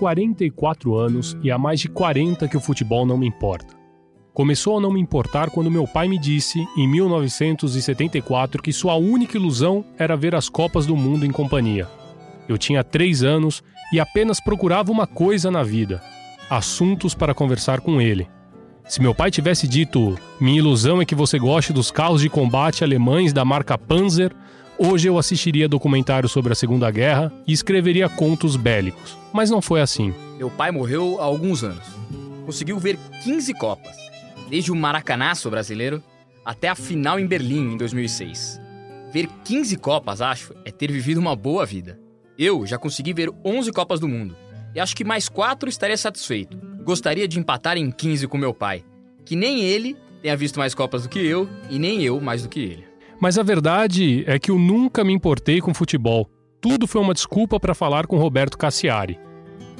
44 anos e há mais de 40 que o futebol não me importa. Começou a não me importar quando meu pai me disse, em 1974, que sua única ilusão era ver as Copas do Mundo em companhia. Eu tinha 3 anos e apenas procurava uma coisa na vida: assuntos para conversar com ele. Se meu pai tivesse dito, minha ilusão é que você goste dos carros de combate alemães da marca Panzer, hoje eu assistiria documentários sobre a Segunda Guerra e escreveria contos bélicos. Mas não foi assim. Meu pai morreu há alguns anos. Conseguiu ver 15 Copas, desde o Maracanaço brasileiro até a final em Berlim em 2006. Ver 15 Copas, acho, é ter vivido uma boa vida. Eu já consegui ver 11 Copas do Mundo e acho que mais 4 estaria satisfeito. Gostaria de empatar em 15 com meu pai, que nem ele tenha visto mais Copas do que eu e nem eu mais do que ele. Mas a verdade é que eu nunca me importei com futebol. Tudo foi uma desculpa para falar com Roberto Cassiari.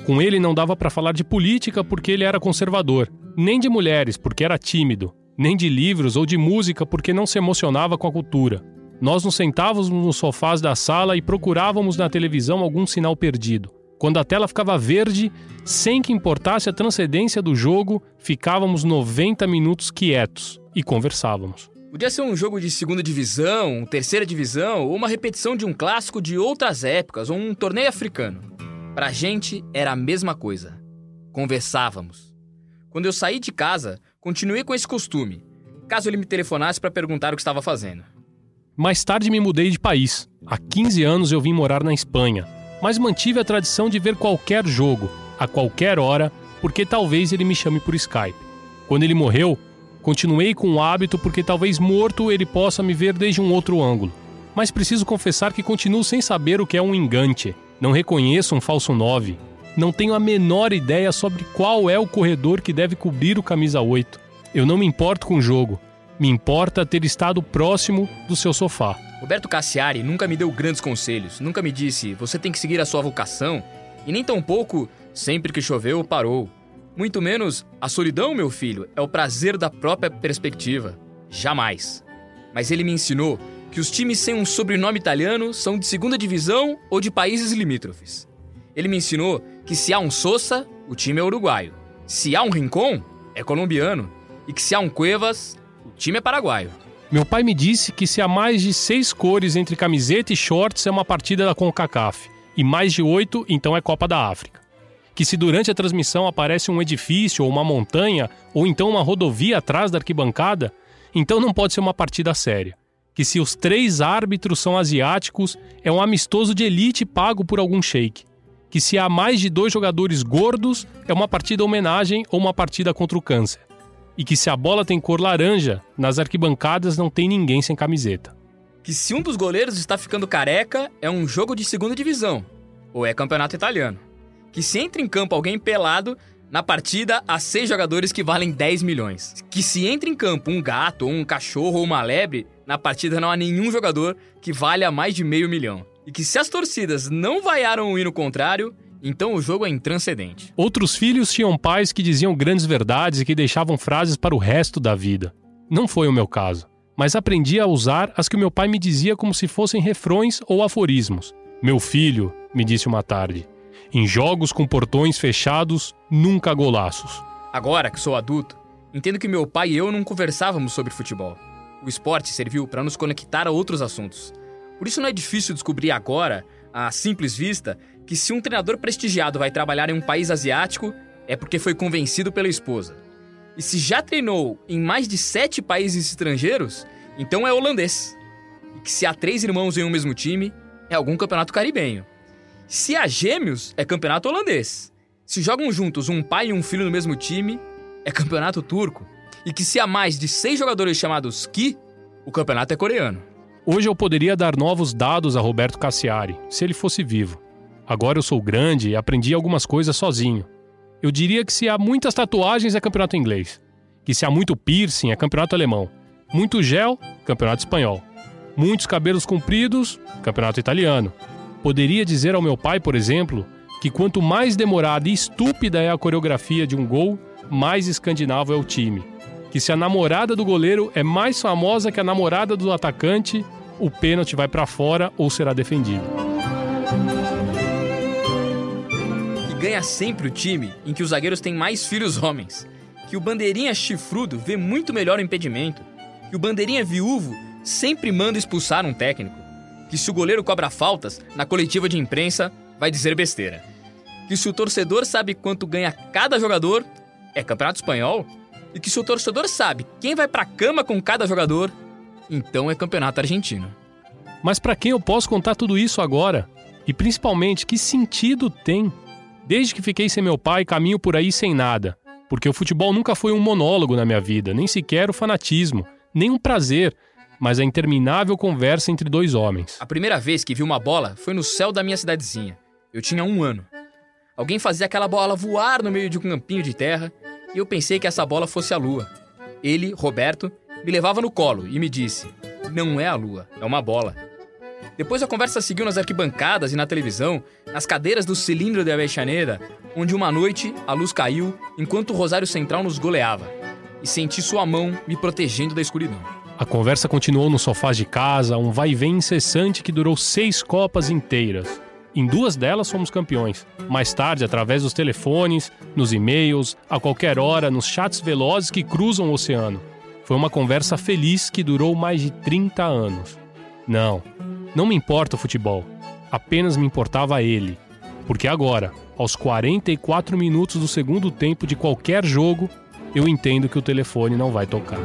Com ele não dava para falar de política porque ele era conservador, nem de mulheres porque era tímido, nem de livros ou de música porque não se emocionava com a cultura. Nós nos sentávamos nos sofás da sala e procurávamos na televisão algum sinal perdido. Quando a tela ficava verde, sem que importasse a transcendência do jogo, ficávamos 90 minutos quietos e conversávamos. Podia ser um jogo de segunda divisão, terceira divisão, ou uma repetição de um clássico de outras épocas, ou um torneio africano. Pra gente era a mesma coisa. Conversávamos. Quando eu saí de casa, continuei com esse costume, caso ele me telefonasse para perguntar o que estava fazendo. Mais tarde me mudei de país. Há 15 anos eu vim morar na Espanha, mas mantive a tradição de ver qualquer jogo, a qualquer hora, porque talvez ele me chame por Skype. Quando ele morreu, continuei com o hábito porque talvez morto ele possa me ver desde um outro ângulo. Mas preciso confessar que continuo sem saber o que é um engante. Não reconheço um falso 9. Não tenho a menor ideia sobre qual é o corredor que deve cobrir o camisa 8. Eu não me importo com o jogo. Me importa ter estado próximo do seu sofá. Roberto Cassiari nunca me deu grandes conselhos, nunca me disse você tem que seguir a sua vocação, e nem tampouco sempre que choveu parou. Muito menos a solidão, meu filho, é o prazer da própria perspectiva. Jamais. Mas ele me ensinou que os times sem um sobrenome italiano são de segunda divisão ou de países limítrofes. Ele me ensinou que se há um Sosa, o time é uruguaio. Se há um Rincon, é colombiano. E que se há um Cuevas, o time é paraguaio. Meu pai me disse que se há mais de seis cores entre camiseta e shorts é uma partida da CONCACAF, e mais de oito, então é Copa da África. Que se durante a transmissão aparece um edifício ou uma montanha, ou então uma rodovia atrás da arquibancada, então não pode ser uma partida séria. Que se os três árbitros são asiáticos, é um amistoso de elite pago por algum sheik. Que se há mais de dois jogadores gordos, é uma partida homenagem ou uma partida contra o câncer e que se a bola tem cor laranja, nas arquibancadas não tem ninguém sem camiseta. Que se um dos goleiros está ficando careca, é um jogo de segunda divisão, ou é campeonato italiano. Que se entra em campo alguém pelado, na partida há seis jogadores que valem 10 milhões. Que se entra em campo um gato, um cachorro ou uma lebre, na partida não há nenhum jogador que valha mais de meio milhão. E que se as torcidas não vaiaram o hino contrário, então o jogo é intranscendente. Outros filhos tinham pais que diziam grandes verdades e que deixavam frases para o resto da vida. Não foi o meu caso, mas aprendi a usar as que meu pai me dizia como se fossem refrões ou aforismos. Meu filho, me disse uma tarde, em jogos com portões fechados, nunca golaços. Agora que sou adulto, entendo que meu pai e eu não conversávamos sobre futebol. O esporte serviu para nos conectar a outros assuntos. Por isso não é difícil descobrir agora à simples vista, que se um treinador prestigiado vai trabalhar em um país asiático, é porque foi convencido pela esposa. E se já treinou em mais de sete países estrangeiros, então é holandês. E que se há três irmãos em um mesmo time, é algum campeonato caribenho. Se há gêmeos, é campeonato holandês. Se jogam juntos um pai e um filho no mesmo time, é campeonato turco. E que se há mais de seis jogadores chamados Ki, o campeonato é coreano. Hoje eu poderia dar novos dados a Roberto Cassiari, se ele fosse vivo. Agora eu sou grande e aprendi algumas coisas sozinho. Eu diria que se há muitas tatuagens é campeonato inglês. Que se há muito piercing é campeonato alemão. Muito gel, campeonato espanhol. Muitos cabelos compridos, campeonato italiano. Poderia dizer ao meu pai, por exemplo, que quanto mais demorada e estúpida é a coreografia de um gol, mais escandinavo é o time. Que se a namorada do goleiro é mais famosa que a namorada do atacante, o pênalti vai para fora ou será defendido. Que ganha sempre o time em que os zagueiros têm mais filhos homens. Que o bandeirinha chifrudo vê muito melhor o impedimento. Que o bandeirinha viúvo sempre manda expulsar um técnico. Que se o goleiro cobra faltas, na coletiva de imprensa, vai dizer besteira. Que se o torcedor sabe quanto ganha cada jogador, é campeonato espanhol. E que se o torcedor sabe quem vai pra cama com cada jogador, então é campeonato argentino. Mas para quem eu posso contar tudo isso agora? E principalmente, que sentido tem? Desde que fiquei sem meu pai, caminho por aí sem nada. Porque o futebol nunca foi um monólogo na minha vida, nem sequer o fanatismo, nem um prazer, mas a interminável conversa entre dois homens. A primeira vez que vi uma bola foi no céu da minha cidadezinha. Eu tinha um ano. Alguém fazia aquela bola voar no meio de um campinho de terra e eu pensei que essa bola fosse a lua. Ele, Roberto, me levava no colo e me disse: Não é a lua, é uma bola. Depois a conversa seguiu nas arquibancadas e na televisão, nas cadeiras do cilindro de Avexaneda, onde uma noite a luz caiu enquanto o Rosário Central nos goleava. E senti sua mão me protegendo da escuridão. A conversa continuou no sofá de casa, um vai e vem incessante que durou seis copas inteiras. Em duas delas fomos campeões. Mais tarde, através dos telefones, nos e-mails, a qualquer hora, nos chats velozes que cruzam o oceano. Foi uma conversa feliz que durou mais de 30 anos. Não, não me importa o futebol. Apenas me importava ele. Porque agora, aos 44 minutos do segundo tempo de qualquer jogo, eu entendo que o telefone não vai tocar.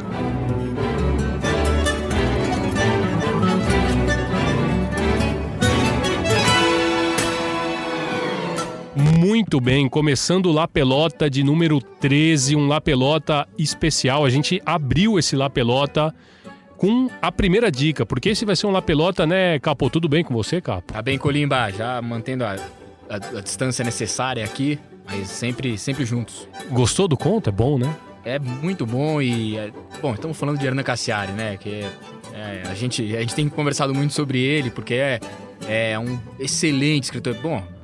Muito bem, começando o La Pelota de número 13, um La Pelota especial. A gente abriu esse La Pelota com a primeira dica, porque esse vai ser um La Pelota, né, Capo? Tudo bem com você, Capo? Tá bem, Colimba, já mantendo a, a, a distância necessária aqui, mas sempre, sempre juntos. Gostou do conto? É bom, né? É muito bom e. é- bom, estamos falando de Hernan Cassiari, né? Que é- é, a, gente, a gente tem conversado muito sobre ele, porque é, é um excelente escritor. Bom,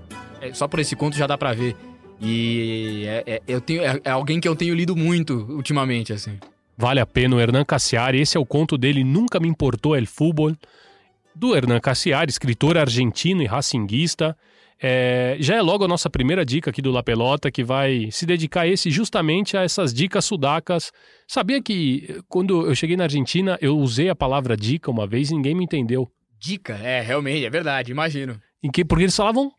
é, só por esse conto já dá pra ver. E é, é- eu tenho, é, é alguém que eu tenho lido muito ultimamente, assim. Vale a pena o Hernan Cassiari. Esse é o conto dele, Nunca Me Importou El Fútbol, do Hernan Cassiari, escritor argentino e racinguista. É, já é logo a nossa primeira dica aqui do La Pelota, que vai se dedicar esse justamente a essas dicas sudacas. Sabia que quando eu cheguei na Argentina, eu usei a palavra dica uma vez e ninguém me entendeu. Dica, é, realmente, é verdade, imagino. Em que, porque eles falavam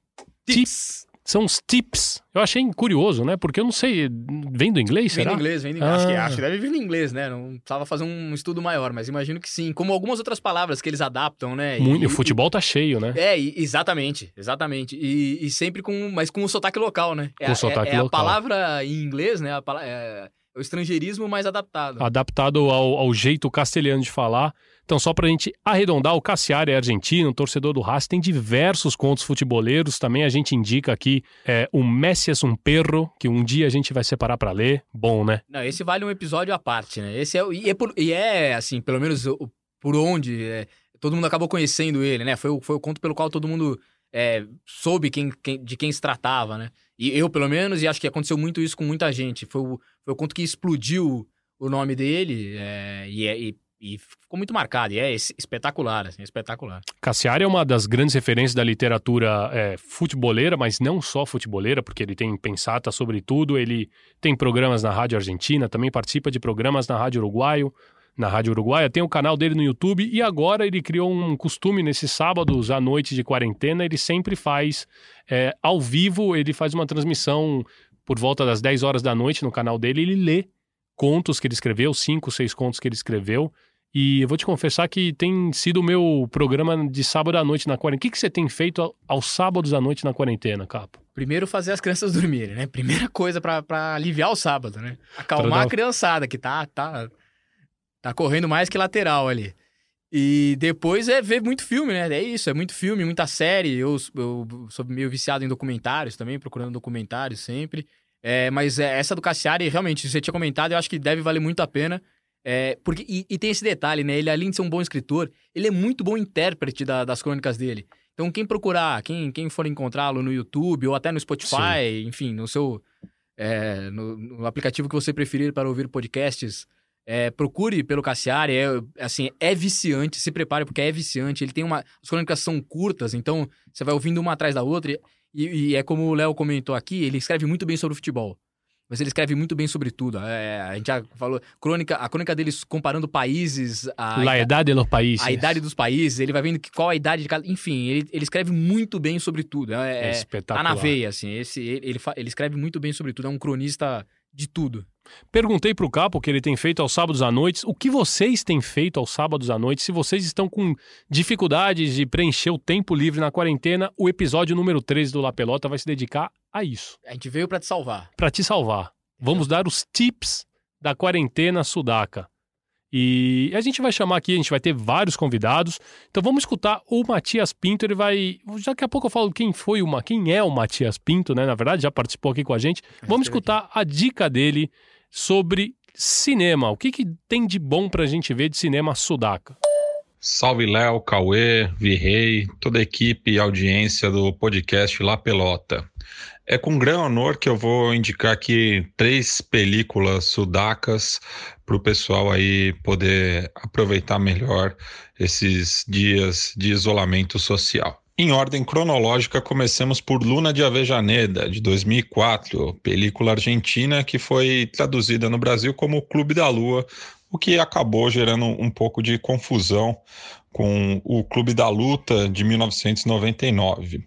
Tips. são os tips. Eu achei curioso, né? Porque eu não sei, vem do inglês, Vem será? do inglês, vem do inglês. Acho, que, Ah. acho que deve vir do inglês, né? Não precisava fazer um estudo maior, mas imagino que sim. Como algumas outras palavras que eles adaptam, né? Muito, e- o futebol tá cheio, né? É, e- exatamente, exatamente. E, sempre com, mas com o sotaque local, né? É, Com o sotaque é, é local. a palavra em inglês, né? A é, é o estrangeirismo mais adaptado. adaptado ao, ao jeito castelhano de falar. Então, só pra gente arredondar, o Cassiari é argentino, torcedor do Racing, tem diversos contos futeboleiros. Também a gente indica aqui é, o Messi é um perro, que um dia a gente vai separar pra ler. Bom, né? Não, esse vale um episódio à parte, né? Esse é, e é, por- e é, assim, pelo menos por onde é, todo mundo acabou conhecendo ele, né? Foi, o- foi o conto pelo qual todo mundo é, soube quem, quem- de quem se tratava, né? E eu, pelo menos, e acho que aconteceu muito isso com muita gente. Foi o, foi o conto que explodiu o nome dele é, e, é- e- e ficou muito marcado. E é es- espetacular, assim, espetacular. Cassiari é uma das grandes referências da literatura é, futeboleira, mas não só futeboleira, porque ele tem pensata sobre tudo. Ele tem programas na Rádio Argentina, também participa de programas na Rádio Uruguaio. na Rádio Uruguaia, tem o canal dele no YouTube e agora ele criou um costume nesses sábados à noite de quarentena, ele sempre faz é, ao vivo, ele faz uma transmissão por volta das 10 horas da noite no canal dele, ele lê contos que ele escreveu, cinco, seis contos que ele escreveu. E eu vou te confessar que tem sido o meu programa de sábado à noite na quarentena. O que, que você tem feito aos sábados à noite na quarentena, Capo? Primeiro fazer as crianças dormirem, né? Primeira coisa para aliviar o sábado, né? Acalmar dar... a criançada que tá, tá, tá correndo mais que lateral ali. E depois é ver muito filme, né? É isso, é muito filme, muita série. Eu, eu sou meio viciado em documentários também, procurando documentários sempre. É, mas é, essa do Cassiari, realmente, você tinha comentado, eu acho que deve valer muito a pena. É, porque, e, e, tem esse detalhe, né? Ele, além de ser um bom escritor, ele é muito bom intérprete da, das crônicas dele. Então, quem procurar, quem, quem for encontrá-lo no YouTube ou até no Spotify, Sim. enfim, no seu. É, no, no, aplicativo que você preferir para ouvir podcasts, é, procure pelo Cassiari. É, assim, é viciante, se prepare, porque é viciante. Ele tem uma. As crônicas são curtas, então você vai ouvindo uma atrás da outra. E, e é como o Léo comentou aqui, ele escreve muito bem sobre o futebol. Mas ele escreve muito bem sobre tudo. É, a gente já falou. Crônica, a crônica deles comparando países. A, a idade dos países. A idade dos países. Ele vai vendo que, qual a idade de cada. Enfim, ele, ele escreve muito bem sobre tudo. É, é espetacular. Tá na veia, assim. Esse, ele, ele, ele escreve muito bem sobre tudo. É um cronista de tudo. Perguntei para o Capo o que ele tem feito aos sábados à noite. O que vocês têm feito aos sábados à noite? Se vocês estão com dificuldades de preencher o tempo livre na quarentena, o episódio número 13 do La Pelota vai se dedicar a isso. A gente veio para te salvar. Para te salvar. Vamos dar os tips da quarentena sudaca. E a gente vai chamar aqui, a gente vai ter vários convidados. Então vamos escutar o Matias Pinto, ele vai. Daqui a pouco eu falo quem foi uma, quem é o Matias Pinto, né? Na verdade, já participou aqui com a gente. Vamos escutar a dica dele sobre cinema. O que, que tem de bom pra gente ver de cinema sudaca? Salve Léo, Cauê, Virrei, toda a equipe e audiência do podcast La Pelota. É com grande honor que eu vou indicar aqui três películas sudacas para o pessoal aí poder aproveitar melhor esses dias de isolamento social. Em ordem cronológica, comecemos por Luna de Avejaneda, de 2004, película argentina que foi traduzida no Brasil como Clube da Lua, o que acabou gerando um pouco de confusão com o Clube da Luta de 1999.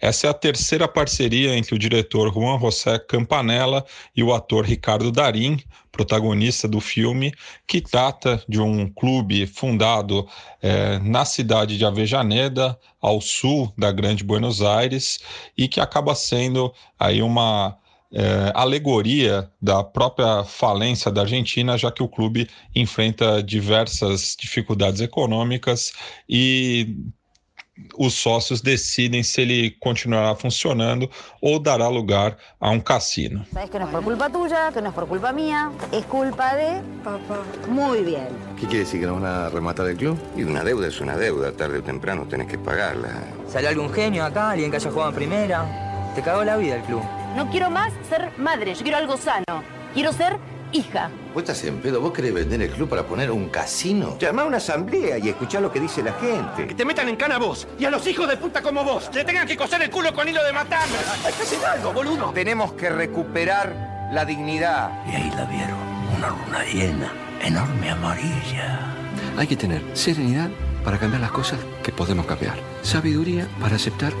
Essa é a terceira parceria entre o diretor Juan José Campanella e o ator Ricardo Darim, protagonista do filme, que trata de um clube fundado é, na cidade de Avejaneda, ao sul da Grande Buenos Aires, e que acaba sendo aí uma é, alegoria da própria falência da Argentina, já que o clube enfrenta diversas dificuldades econômicas e os sócios decidem se ele continuará funcionando ou dará lugar a um cassino. Sabes que não é por culpa tuya, que não é por culpa minha, é culpa de papá. Muy bien. ¿Qué quiere decir que nos van a rematar el club? Y una deuda es una deuda, tarde o temprano tenés que pagarla. ¿Sale algún genio acá, alguien que haya jugado en primera? Te cagó la vida el club. No quiero más ser madre, yo quiero algo sano. Quiero ser hija. ¿Vos estás en pedo? ¿Vos querés vender el club para poner un casino? Llama a una asamblea y escuchá lo que dice la gente. Que te metan en cana a vos y a los hijos de puta como vos. Le tengan que coser el culo con hilo de matambre. Hay que hacer algo, boludo. Tenemos que recuperar la dignidad. Y ahí la vieron. Una luna llena, enorme amarilla. Hay que tener serenidad para cambiar las cosas que podemos cambiar. Sabiduría para aceptar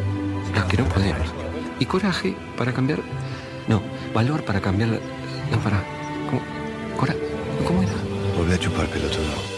las que no podemos y coraje para cambiar. No, valor para cambiar. No, para. ¿Cómo, cora, ¿cómo era? Volver a chupar pelotudo.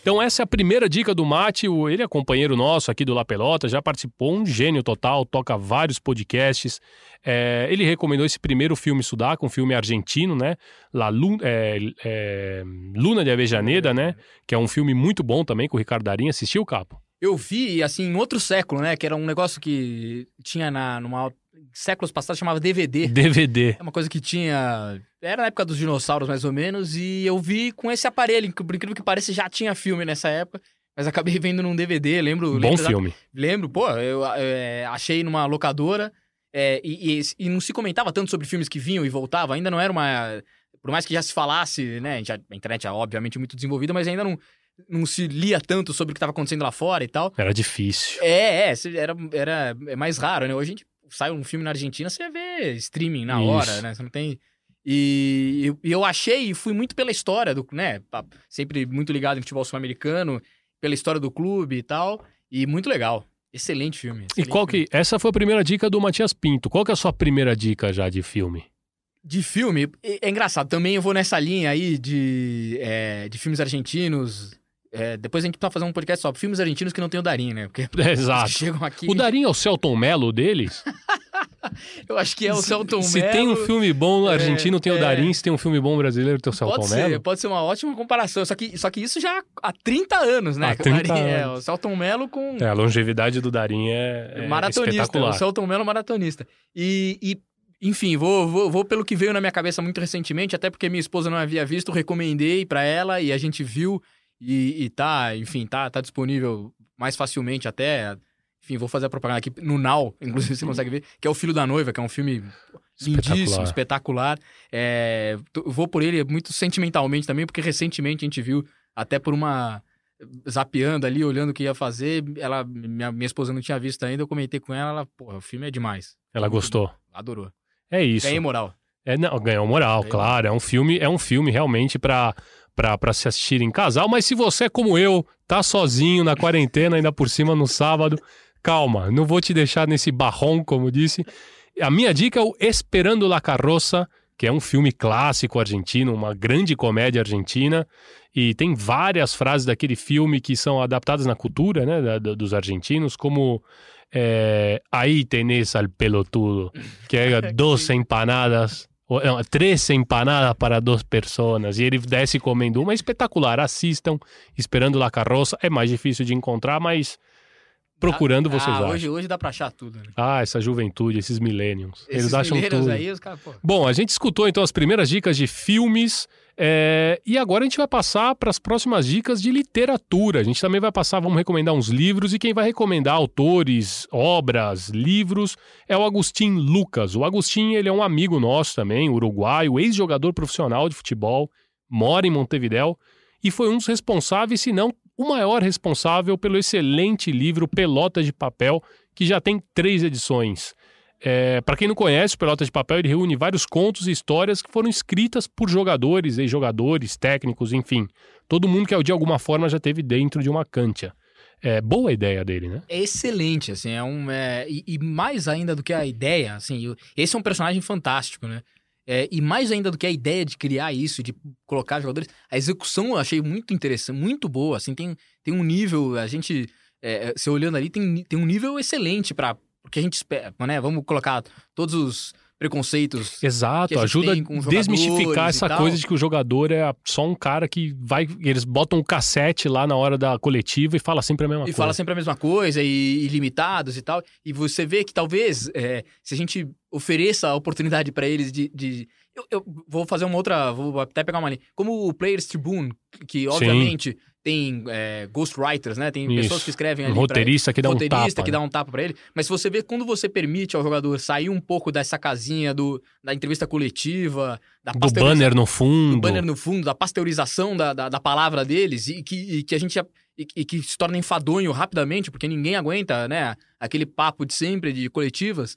Então essa é a primeira dica do Mate, ele é companheiro nosso aqui do La Pelota, já participou, um gênio total, toca vários podcasts. É, ele recomendou esse primeiro filme sudaco, um filme argentino, né? La Luna, é, é, Luna de Avejaneda, né? Que é um filme muito bom também, com o Ricardo Darim. Assistiu, Capo? Eu vi, assim, em outro século, né? Que era um negócio que tinha na, numa séculos passados chamava DVD. DVD. É uma coisa que tinha. Era na época dos dinossauros, mais ou menos, e eu vi com esse aparelho, que por incrível que pareça já tinha filme nessa época. Mas acabei vendo num DVD, lembro. Bom lembro filme. Lembro, pô, eu é, achei numa locadora. É, e, e, e, não se comentava tanto sobre filmes que vinham e voltavam, ainda não era uma. Por mais que já se falasse, né? A internet é obviamente muito desenvolvida, mas ainda não, não se lia tanto sobre o que estava acontecendo lá fora e tal. Era difícil. É, é, era, era é mais raro, né? Hoje a gente sai um filme na Argentina, você vê streaming na hora, Isso. né? Você não tem. E, eu- e eu achei, e fui muito pela história do, né? pa- Sempre muito ligado em futebol sul-americano, pela história do clube e tal. E muito legal. Excelente filme. E excelente qual filme. que. Essa foi a primeira dica do Matias Pinto. Qual que é a sua primeira dica já de filme? De filme, é é engraçado. Também eu vou nessa linha aí de, é, de filmes argentinos. É, depois a gente precisa fazer um podcast só. Filmes argentinos que não tem o Darim, né? Porque Exato. chegam aqui. O Darim é o Celton Mello deles? Eu acho que é o Celton Se Mello. tem um filme bom argentino, tem o é. Darim. Se tem um filme bom brasileiro, tem o Celton Pode ser, Mello. pode ser uma ótima comparação. Só que, só que isso já há 30 anos, né? Há que o 30 Darim é anos. o Celton Mello com É, a longevidade do Darim é, é maratonista. espetacular. O Celton Mello maratonista. E, e, enfim, vou, vou, vou pelo que veio na minha cabeça muito recentemente, até porque minha esposa não havia visto, recomendei pra ela e a gente viu e, e tá, enfim, tá, tá disponível mais facilmente até. Enfim, vou fazer a propaganda aqui no Now, inclusive você consegue ver, que é o Filho da Noiva, que é um filme lindíssimo, Espetacular. espetacular. É, vou por ele muito sentimentalmente também, porque recentemente a gente viu, até por uma. zapeando ali, olhando o que ia fazer, ela, minha, minha esposa não tinha visto ainda, eu comentei com ela, ela, pô, o filme é demais. Ela gostou. Adorou. É isso. Ganhei moral. É, não, ganhou moral, claro. É um filme, é um filme realmente pra, pra, pra se assistir em casal. Mas se você, como eu, tá sozinho na quarentena, ainda por cima no sábado, calma, não vou te deixar nesse barrom, como disse. A minha dica é o Esperando la Carroça, que é um filme clássico argentino, uma grande comédia argentina. E tem várias frases daquele filme que são adaptadas na cultura né, da- da- dos argentinos, como é, Aí tenés al pelotudo, que é dos empanadas, ou, não, três empanadas para duas pessoas. E ele desce comendo uma. Espetacular, assistam, Esperando la Carroça. É mais difícil de encontrar, mas procurando vocês ah, acham. hoje, hoje dá pra achar tudo, né? Ah, essa juventude, esses millennials. Eles Esses acham mineiros tudo. aí, os caras, pô. Bom, a gente escutou então as primeiras dicas de filmes. é, e agora a gente vai passar para as próximas dicas de literatura. A gente também vai passar, vamos recomendar uns livros. E quem vai recomendar autores, obras, livros é o Agustin Lucas. O Agustin ele é um amigo nosso também, uruguaio, ex-jogador profissional de futebol, mora em Montevidéu e foi um dos responsáveis, se não o maior responsável pelo excelente livro Pelota de Papel, que já tem três edições. É, para quem não conhece, o Pelota de Papel ele reúne vários contos e histórias que foram escritas por jogadores, ex-jogadores, técnicos, enfim. Todo mundo que de alguma forma já teve dentro de uma cancha. É boa a ideia dele, né? É excelente, assim, é um... é, e, e mais ainda do que a ideia, assim, esse é um personagem fantástico, né? É, e mais ainda do que a ideia de criar isso, de colocar jogadores, a execução eu achei muito interessante, muito boa, assim, tem, tem um nível, a gente, é, se olhando ali, tem, tem um nível excelente para porque a gente espera, né? Vamos colocar todos os preconceitos Exato, ajuda a desmistificar e essa coisa de que o jogador é só um cara que vai. Eles botam um cassete lá na hora da coletiva e fala sempre a mesma E coisa. fala sempre a mesma coisa, e, e limitados e tal. E você vê que talvez, é, se a gente ofereça a oportunidade pra eles de. de- eu, eu vou fazer uma outra. Vou até pegar uma linha. Como o Players Tribune, que obviamente tem é, ghostwriters, né? Tem pessoas Isso. que escrevem Um ali. pra roteirista que dá um roteirista tapa, que né? dá um tapa pra ele. Mas se você vê quando você permite ao jogador sair um pouco dessa casinha do, da entrevista coletiva, da Do banner no fundo. do banner no fundo, da pasteurização da, da, da palavra deles e que, e que a gente e, e que se torna enfadonho rapidamente, porque ninguém aguenta, né? Aquele papo de sempre de coletivas.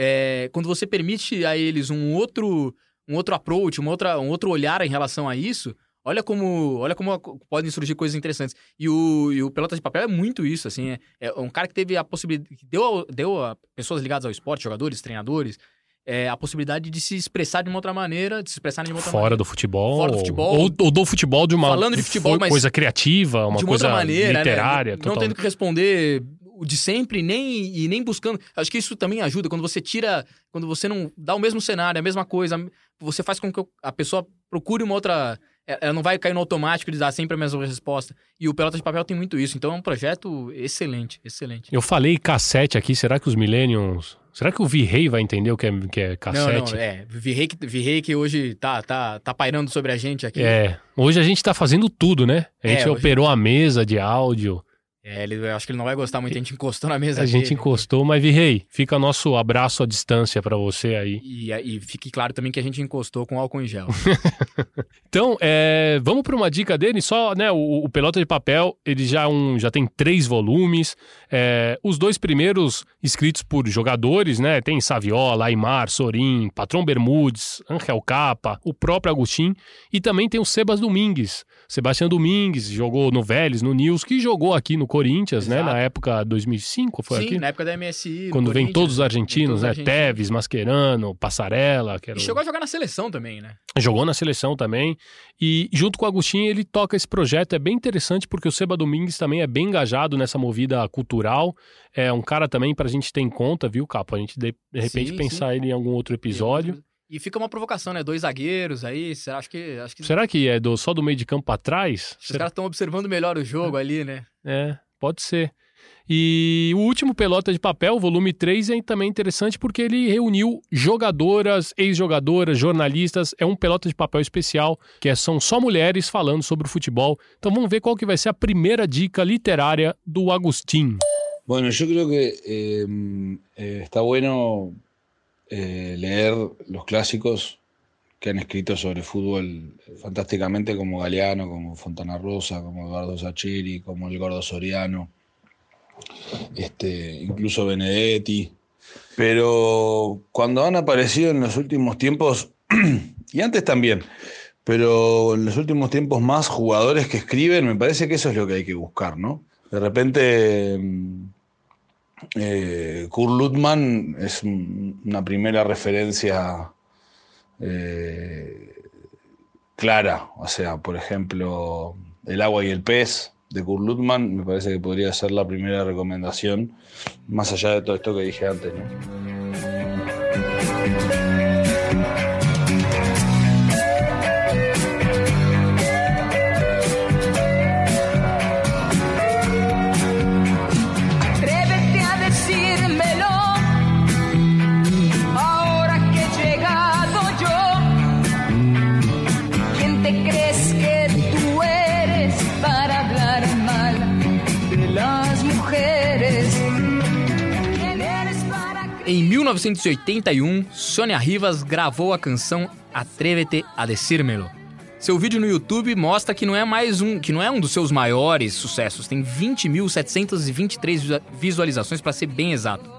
É, quando você permite a eles um outro um outro approach, uma outra, um outro olhar em relação a isso, olha como olha como podem surgir coisas interessantes. E o, e o Pelota de Papel é muito isso, assim, é, é um cara que teve a possibilidade, que deu, deu a pessoas ligadas ao esporte, jogadores, treinadores, é, a possibilidade de se expressar de uma outra maneira, de se expressar de uma outra Fora maneira. do futebol. Fora do futebol. Ou, ou do futebol de uma Falando de futebol, mas coisa criativa, uma de uma coisa outra maneira, né? literária. Não total. tendo que responder o de sempre nem, e nem buscando. Acho que isso também ajuda quando você tira. Quando você não dá o mesmo cenário, a mesma coisa, você faz com que a pessoa procure uma outra. é, Ela não vai cair no automático de dar sempre a mesma resposta. E o Pelota de Papel tem muito isso. Então é um projeto excelente, excelente. Eu falei cassete aqui, será que os millennials... Será que o Virrei vai entender o que é, que é cassete? Não, não, é. Virrei que, Virrei que hoje tá, tá, tá pairando sobre a gente aqui. É, hoje a gente tá fazendo tudo, né? A gente É, hoje- operou a mesa de áudio. É, ele, eu acho que ele não vai gostar muito, a gente encostou na mesa A gente encostou, mas Virrei, fica nosso abraço à distância para você aí. E, e fique claro também que a gente encostou com álcool em gel. Então, é, vamos para uma dica dele. Só, né? O, o Pelota de Papel, ele já, é um, já tem três volumes. É, os dois primeiros escritos por jogadores, né? Tem Saviola, Aymar, Sorin, Patrão Bermudes, Angel Capa, o próprio Agostinho. E também tem o Sebas Domingues. Sebastião Domingues jogou no Vélez, no News, que jogou aqui no Corinthians, né? Exato. Na época 2005, foi Sim, aqui? na época da MSI. Quando vem todos os argentinos, todos os né? argentinos. Teves, Mascherano, Passarella. Que era E chegou a jogar na seleção também, né? Jogou na seleção também. E junto com o Agostinho, ele toca esse projeto. É bem interessante porque o Seba Domingues também é bem engajado nessa movida cultural. É um cara também pra gente ter em conta, viu, Capo? A gente de, de repente Sim, pensar ele em algum outro episódio. E fica uma provocação, né? Dois zagueiros aí. Será acho que, acho que Será que é do, só do meio de campo pra trás? os caras estão observando melhor o jogo ali, né? É, pode ser. E o último Pelota de Papel, volume 3, é também interessante porque ele reuniu jogadoras, ex-jogadoras, jornalistas. É um Pelota de Papel especial, que é- são só mulheres falando sobre o futebol. Então vamos ver qual que vai ser a primeira dica literária do Agustín. Bueno, yo creo que eh, eh, está bueno eh, leer los clásicos que han escrito sobre fútbol fantásticamente, como Galeano, como Fontana Rosa, como Eduardo Sacheri, como el Gordo Soriano, este, incluso Benedetti. Pero cuando han aparecido en los últimos tiempos, y antes también, pero en los últimos tiempos más jugadores que escriben, me parece que eso es lo que hay que buscar, ¿no? De repente, mm, eh, Kurt Lutman es un- una primera referencia eh, clara. O sea, por ejemplo, El agua y el pez de Kurt Lutman me parece que podría ser la primera recomendación, más allá de todo esto que dije antes. ¿no? 1981, Sônia Rivas gravou a canção Atrévete a Decírmelo. Seu vídeo no YouTube mostra que não é mais um, que não é um dos seus maiores sucessos. Tem 20.723 visa- visualizações para ser bem exato.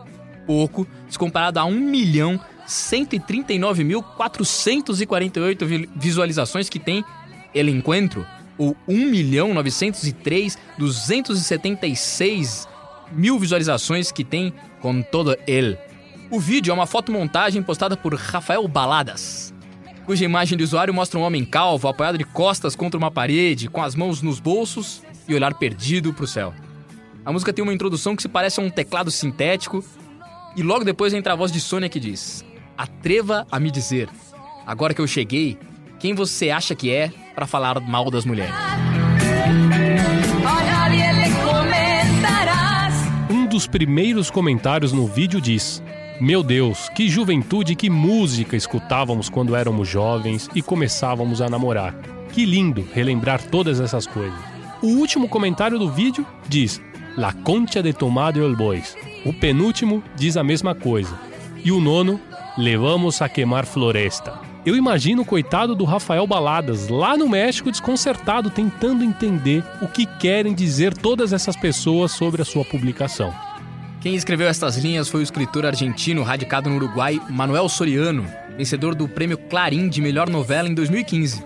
Pouco, se comparado a 1 milhão 139.448 vi- visualizações que tem El Encuentro, ou 1 milhão 903 276 mil visualizações que tem com todo ele. O vídeo é uma fotomontagem postada por Rafael Baladas, cuja imagem do usuário mostra um homem calvo apoiado de costas contra uma parede, com as mãos nos bolsos e olhar perdido para o céu. A música tem uma introdução que se parece a um teclado sintético e logo depois entra a voz de Sônia que diz: Atreva a me dizer, agora que eu cheguei, quem você acha que é para falar mal das mulheres? Um dos primeiros comentários no vídeo diz: Meu Deus, que juventude, que música escutávamos quando éramos jovens e começávamos a namorar. Que lindo relembrar todas essas coisas. O último comentário do vídeo diz: La concha de tomado el bois. O penúltimo diz a mesma coisa. E o nono, levamos a queimar floresta. Eu imagino o coitado do Rafael Baladas lá no México desconcertado tentando entender o que querem dizer todas essas pessoas sobre a sua publicação. Quem escreveu estas linhas foi o escritor argentino radicado no Uruguai, Manuel Soriano, vencedor do prêmio Clarim de melhor novela em 2015.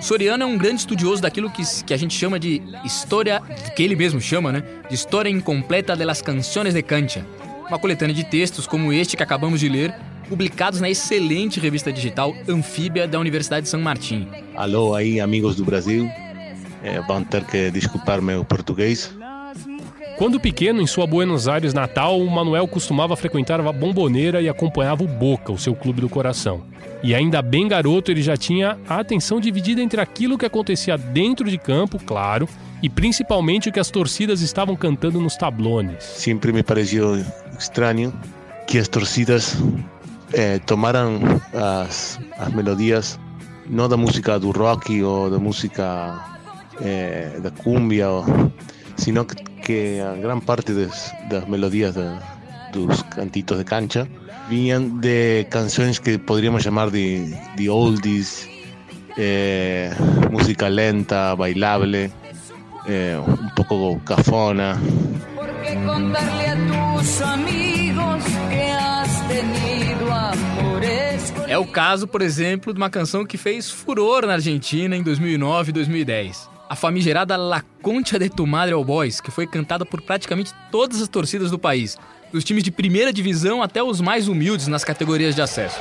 Soriano é um grande estudioso daquilo que, que a gente chama de história, que ele mesmo chama, né? De história incompleta de las canciones de cancha. Uma coletânea de textos como este que acabamos de ler, publicados na excelente revista digital Anfíbia da Universidade de São Martim. Alô aí, amigos do Brasil. Eh, vão ter que desculpar meu português. Quando pequeno, em sua Buenos Aires natal, o Manuel costumava frequentar a Bomboneira e acompanhava o Boca, o seu clube do coração. E ainda bem garoto, ele já tinha a atenção dividida entre aquilo que acontecia dentro de campo, claro, e principalmente o que as torcidas estavam cantando nos tablones. Sempre me pareceu estranho que as torcidas eh, tomaram as, as melodias não da música do rock ou da música eh, da cumbia, ou, sino que, que a gran parte das, das melodias da, dos cantitos de cancha vinham de canções que poderíamos chamar de, de oldies, eh, música lenta, bailable, eh, un poco cafona. ¿Por qué contarle a tus amigos que has tenido amores? É o caso, por exemplo, de uma canção que fez furor na Argentina em 2009 e 2010. A famigerada La Concha de tu Madre All Boys, que foi cantada por praticamente todas as torcidas do país, dos times de primeira divisão até os mais humildes nas categorias de acesso.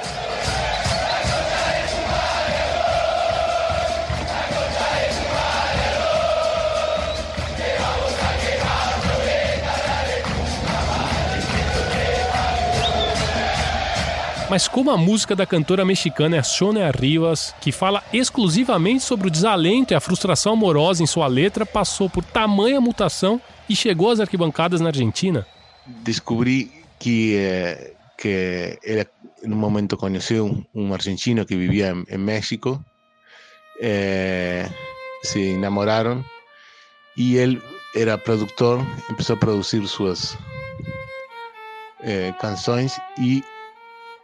Mas como a música da cantora mexicana Sonia Rivas, que fala exclusivamente sobre o desalento e a frustração amorosa em sua letra, passou por tamanha mutação e chegou às arquibancadas na Argentina? Descobri que, eh, que era, momento conocí un, un argentino que vivía en, en México, eh, se enamoraron y él era productor, empezó a producir sus eh, canções e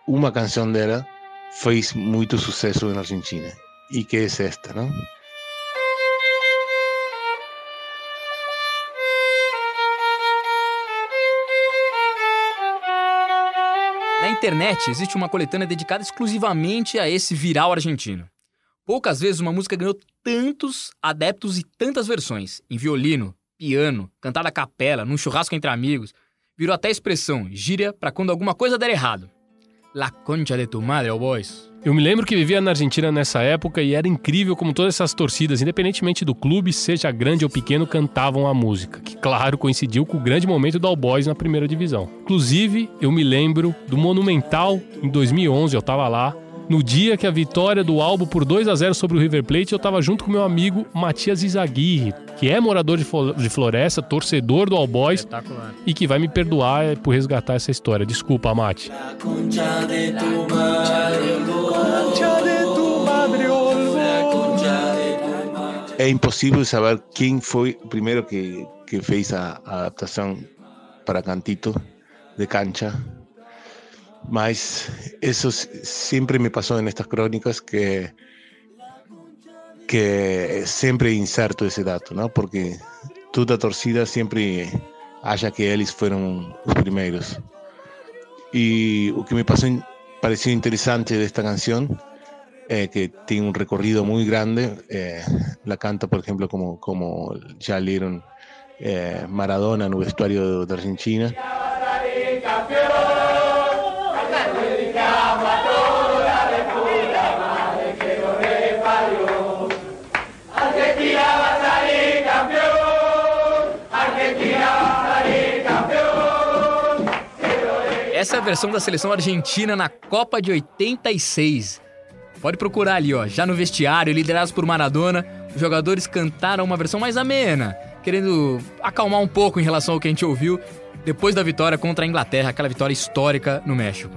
uma canção dela fez muito sucesso na Argentina. E que é esta, não? Na internet existe uma coletânea dedicada exclusivamente a esse viral argentino. Poucas vezes uma música ganhou tantos adeptos e tantas versões, em violino, piano, cantada a capela, num churrasco entre amigos. Virou até expressão, gíria para quando alguma coisa der errado. La concha de tu madre, oh boys. Eu me lembro que vivia na Argentina nessa época e era incrível como todas essas torcidas, independentemente do clube, seja grande ou pequeno, cantavam a música, que claro coincidiu com o grande momento do All Boys na primeira divisão. Inclusive, eu me lembro do Monumental em 2011, eu tava lá, no dia que a vitória do Albo por 2 a 0 sobre o River Plate, eu estava junto com meu amigo Matias Izaguirre, que é morador de, de Floresta, torcedor do All Boys e que vai me perdoar por resgatar essa história. Desculpa, Mati. É impossível saber quem foi o primeiro que, que fez a, a adaptação para Cantito de cancha mas eso siempre me pasó en estas crónicas que, que siempre inserto ese dato, ¿no? Porque toda torcida siempre haya que ellos fueron los primeros. Y lo que me pasó, pareció interesante de esta canción, eh, que tiene un recorrido muy grande, eh, la canta, por ejemplo, como, como ya leyeron eh, Maradona en el vestuario de Argentina. Essa é a versão da seleção argentina na Copa de 86. Pode procurar ali, ó. Já no vestiário, liderados por Maradona, os jogadores cantaram uma versão mais amena, querendo acalmar um pouco em relação ao que a gente ouviu depois da vitória contra a Inglaterra, aquela vitória histórica no México.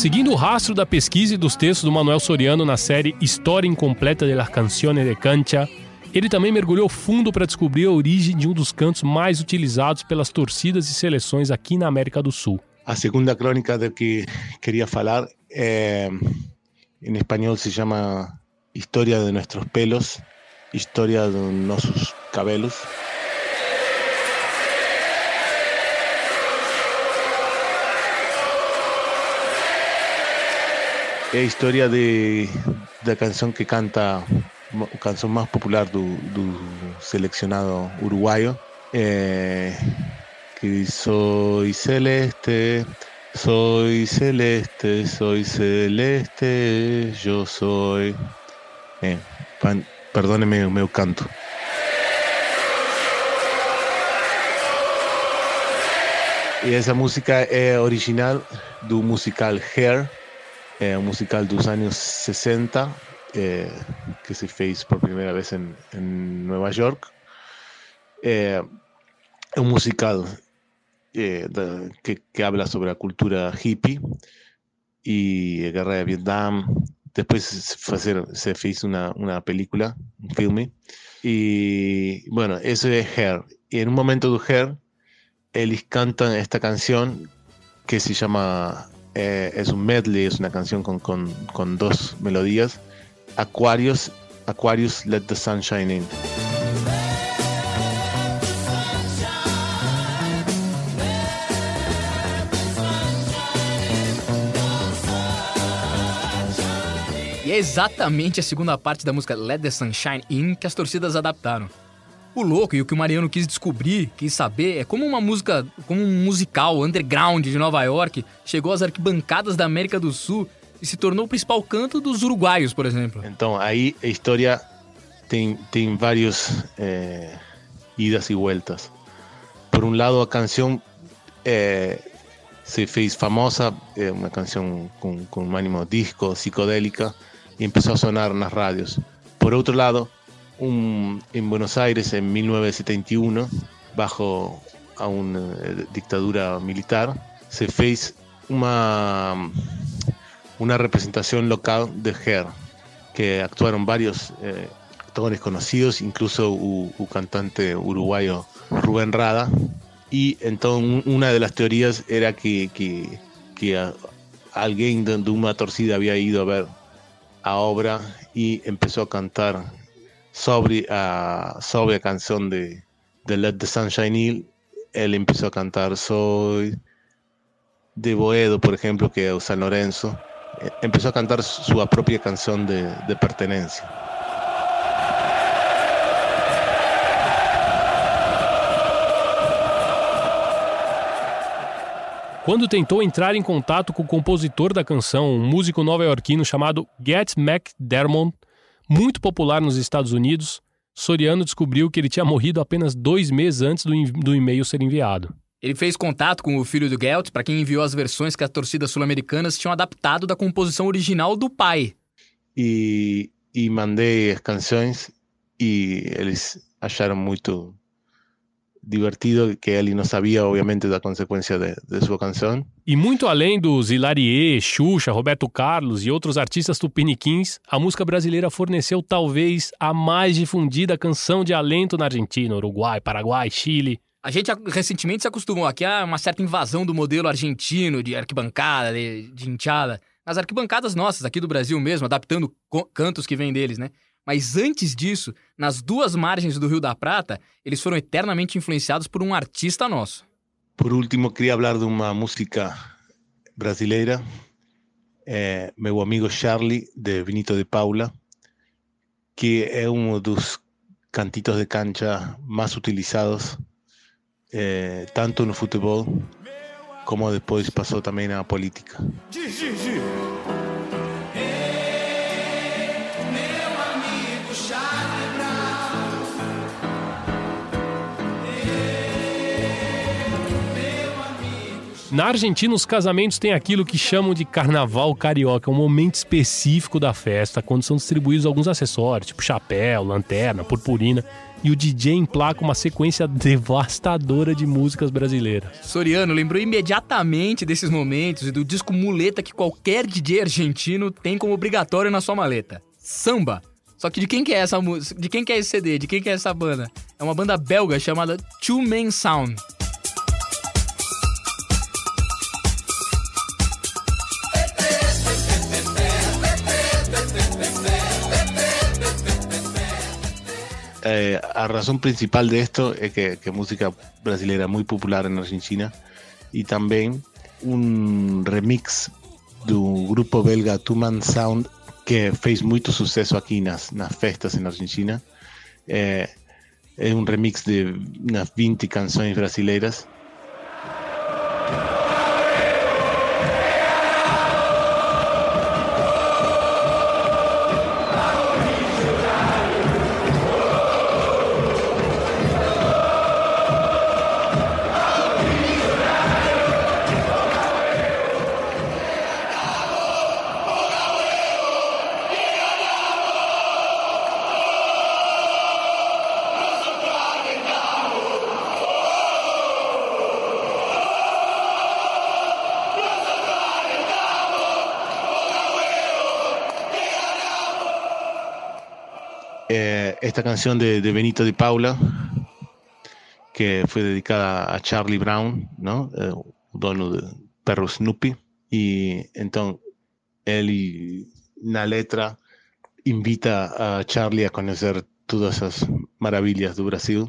Seguindo o rastro da pesquisa e dos textos do Manuel Soriano na série História Incompleta de las Canciones de Cancha, ele também mergulhou fundo para descobrir a origem de um dos cantos mais utilizados pelas torcidas e seleções aqui na América do Sul. A segunda crônica de que queria falar é, em espanhol se chama História de Nuestros Pelos, História de Nossos Cabelos. É a história de, da canção que canta, a canção mais popular do, do selecionado uruguaio. É, que dice, soy celeste, soy celeste, soy celeste, yo soy. Eh, perdóneme o meu canto. E essa música é original do musical Hair, é um musical dos anos 60, é, que se fez por primeira vez em, em Nova York. É, é um musical eh, de- que, que habla sobre la cultura hippie y guerra de Vietnam. Después se, fue a hacer- se hizo una, una película, un filme. Y bueno, eso es Hair. Y en un momento de Hair, ellos cantan esta canción que se llama, eh, es un medley, es una canción con, con, con dos melodías. Aquarius, Aquarius, Let the Sun Shine In. E é exatamente a segunda parte da música Let the Sunshine In que as torcidas adaptaram. O louco e o que o Mariano quis descobrir, quis saber, é como uma música, como um musical underground de Nova York chegou às arquibancadas da América do Sul e se tornou o principal canto dos uruguaios, por exemplo. Então aí a história tem, tem vários eh, idas e vueltas. Por um lado, a canção eh, se fez famosa, é uma canção com, com um ânimo disco, psicodélica, e começou a sonar nas rádios. Por outro lado, um, em Buenos Aires, em 1971, bajo a uma eh, ditadura militar, se fez uma una representación local de Her, que actuaron varios eh, actores conocidos, incluso u, u cantante uruguayo Rubén Rada. Y entonces un- una de las teorías era que, que, que alguien de, de una torcida había ido a ver a obra y empezó a cantar sobre a, sobre a canción de, de Let the Sunshine In. Él empezó a cantar Soy de Boedo, por ejemplo, que es San Lorenzo eh, empezó a cantar su propia canción de, de pertenencia. Quando tentou entrar em contato com o compositor da canção, um músico nova-iorquino chamado Get McDermott, muito popular nos Estados Unidos, Soriano descobriu que ele tinha morrido apenas dois meses antes do, do e-mail ser enviado. Ele fez contato com o filho do Gelt, para quem enviou as versões que as torcidas sul-americanas tinham adaptado da composição original do pai. Y, y mandé as canções y eles acharam muito divertido que ele não sabia, obviamente, da consequência de, de sua canção. E muito além dos Hilarie, Xuxa, Roberto Carlos e outros artistas tupiniquins, a música brasileira forneceu talvez a mais difundida canção de alento na Argentina, Uruguai, Paraguai, Chile. A gente recentemente se acostumou aqui a uma certa invasão do modelo argentino de arquibancada, de, de hinchada. Nas arquibancadas nossas, aqui do Brasil mesmo, adaptando cantos que vêm deles, né? Mas antes disso, nas duas margens do Rio da Prata, eles foram eternamente influenciados por um artista nosso. Por último, queria falar de uma música brasileira, eh, meu amigo Charlie, de Benito de Paula, que é um dos cantitos de cancha mais utilizados, eh, tanto no futebol como depois passou também na política. Na Argentina, os casamentos têm aquilo que chamam de carnaval carioca, um momento específico da festa, quando são distribuídos alguns acessórios, tipo chapéu, lanterna, purpurina, e o DJ emplaca uma sequência devastadora de músicas brasileiras. Soriano lembrou imediatamente desses momentos e do disco muleta que qualquer DJ argentino tem como obrigatório na sua maleta. Samba. Só que de quem que é essa música? De quem que é esse CD? De quem que é essa banda? É uma banda belga chamada Two Man Sound. Eh, a razón principal de esto es que, que música brasileira muy popular en Argentina y también un remix do grupo belga Two Man Sound que fez muito sucesso aqui nas, festas en Argentina. Eh, é um remix de umas 20 canções brasileiras esta canción de, de Benito de Paula, que fue dedicada a Charlie Brown, ¿no? Eh, dono de perro Snoopy. Y entonces él y la letra invita a Charlie a conocer todas esas maravillas do Brasil.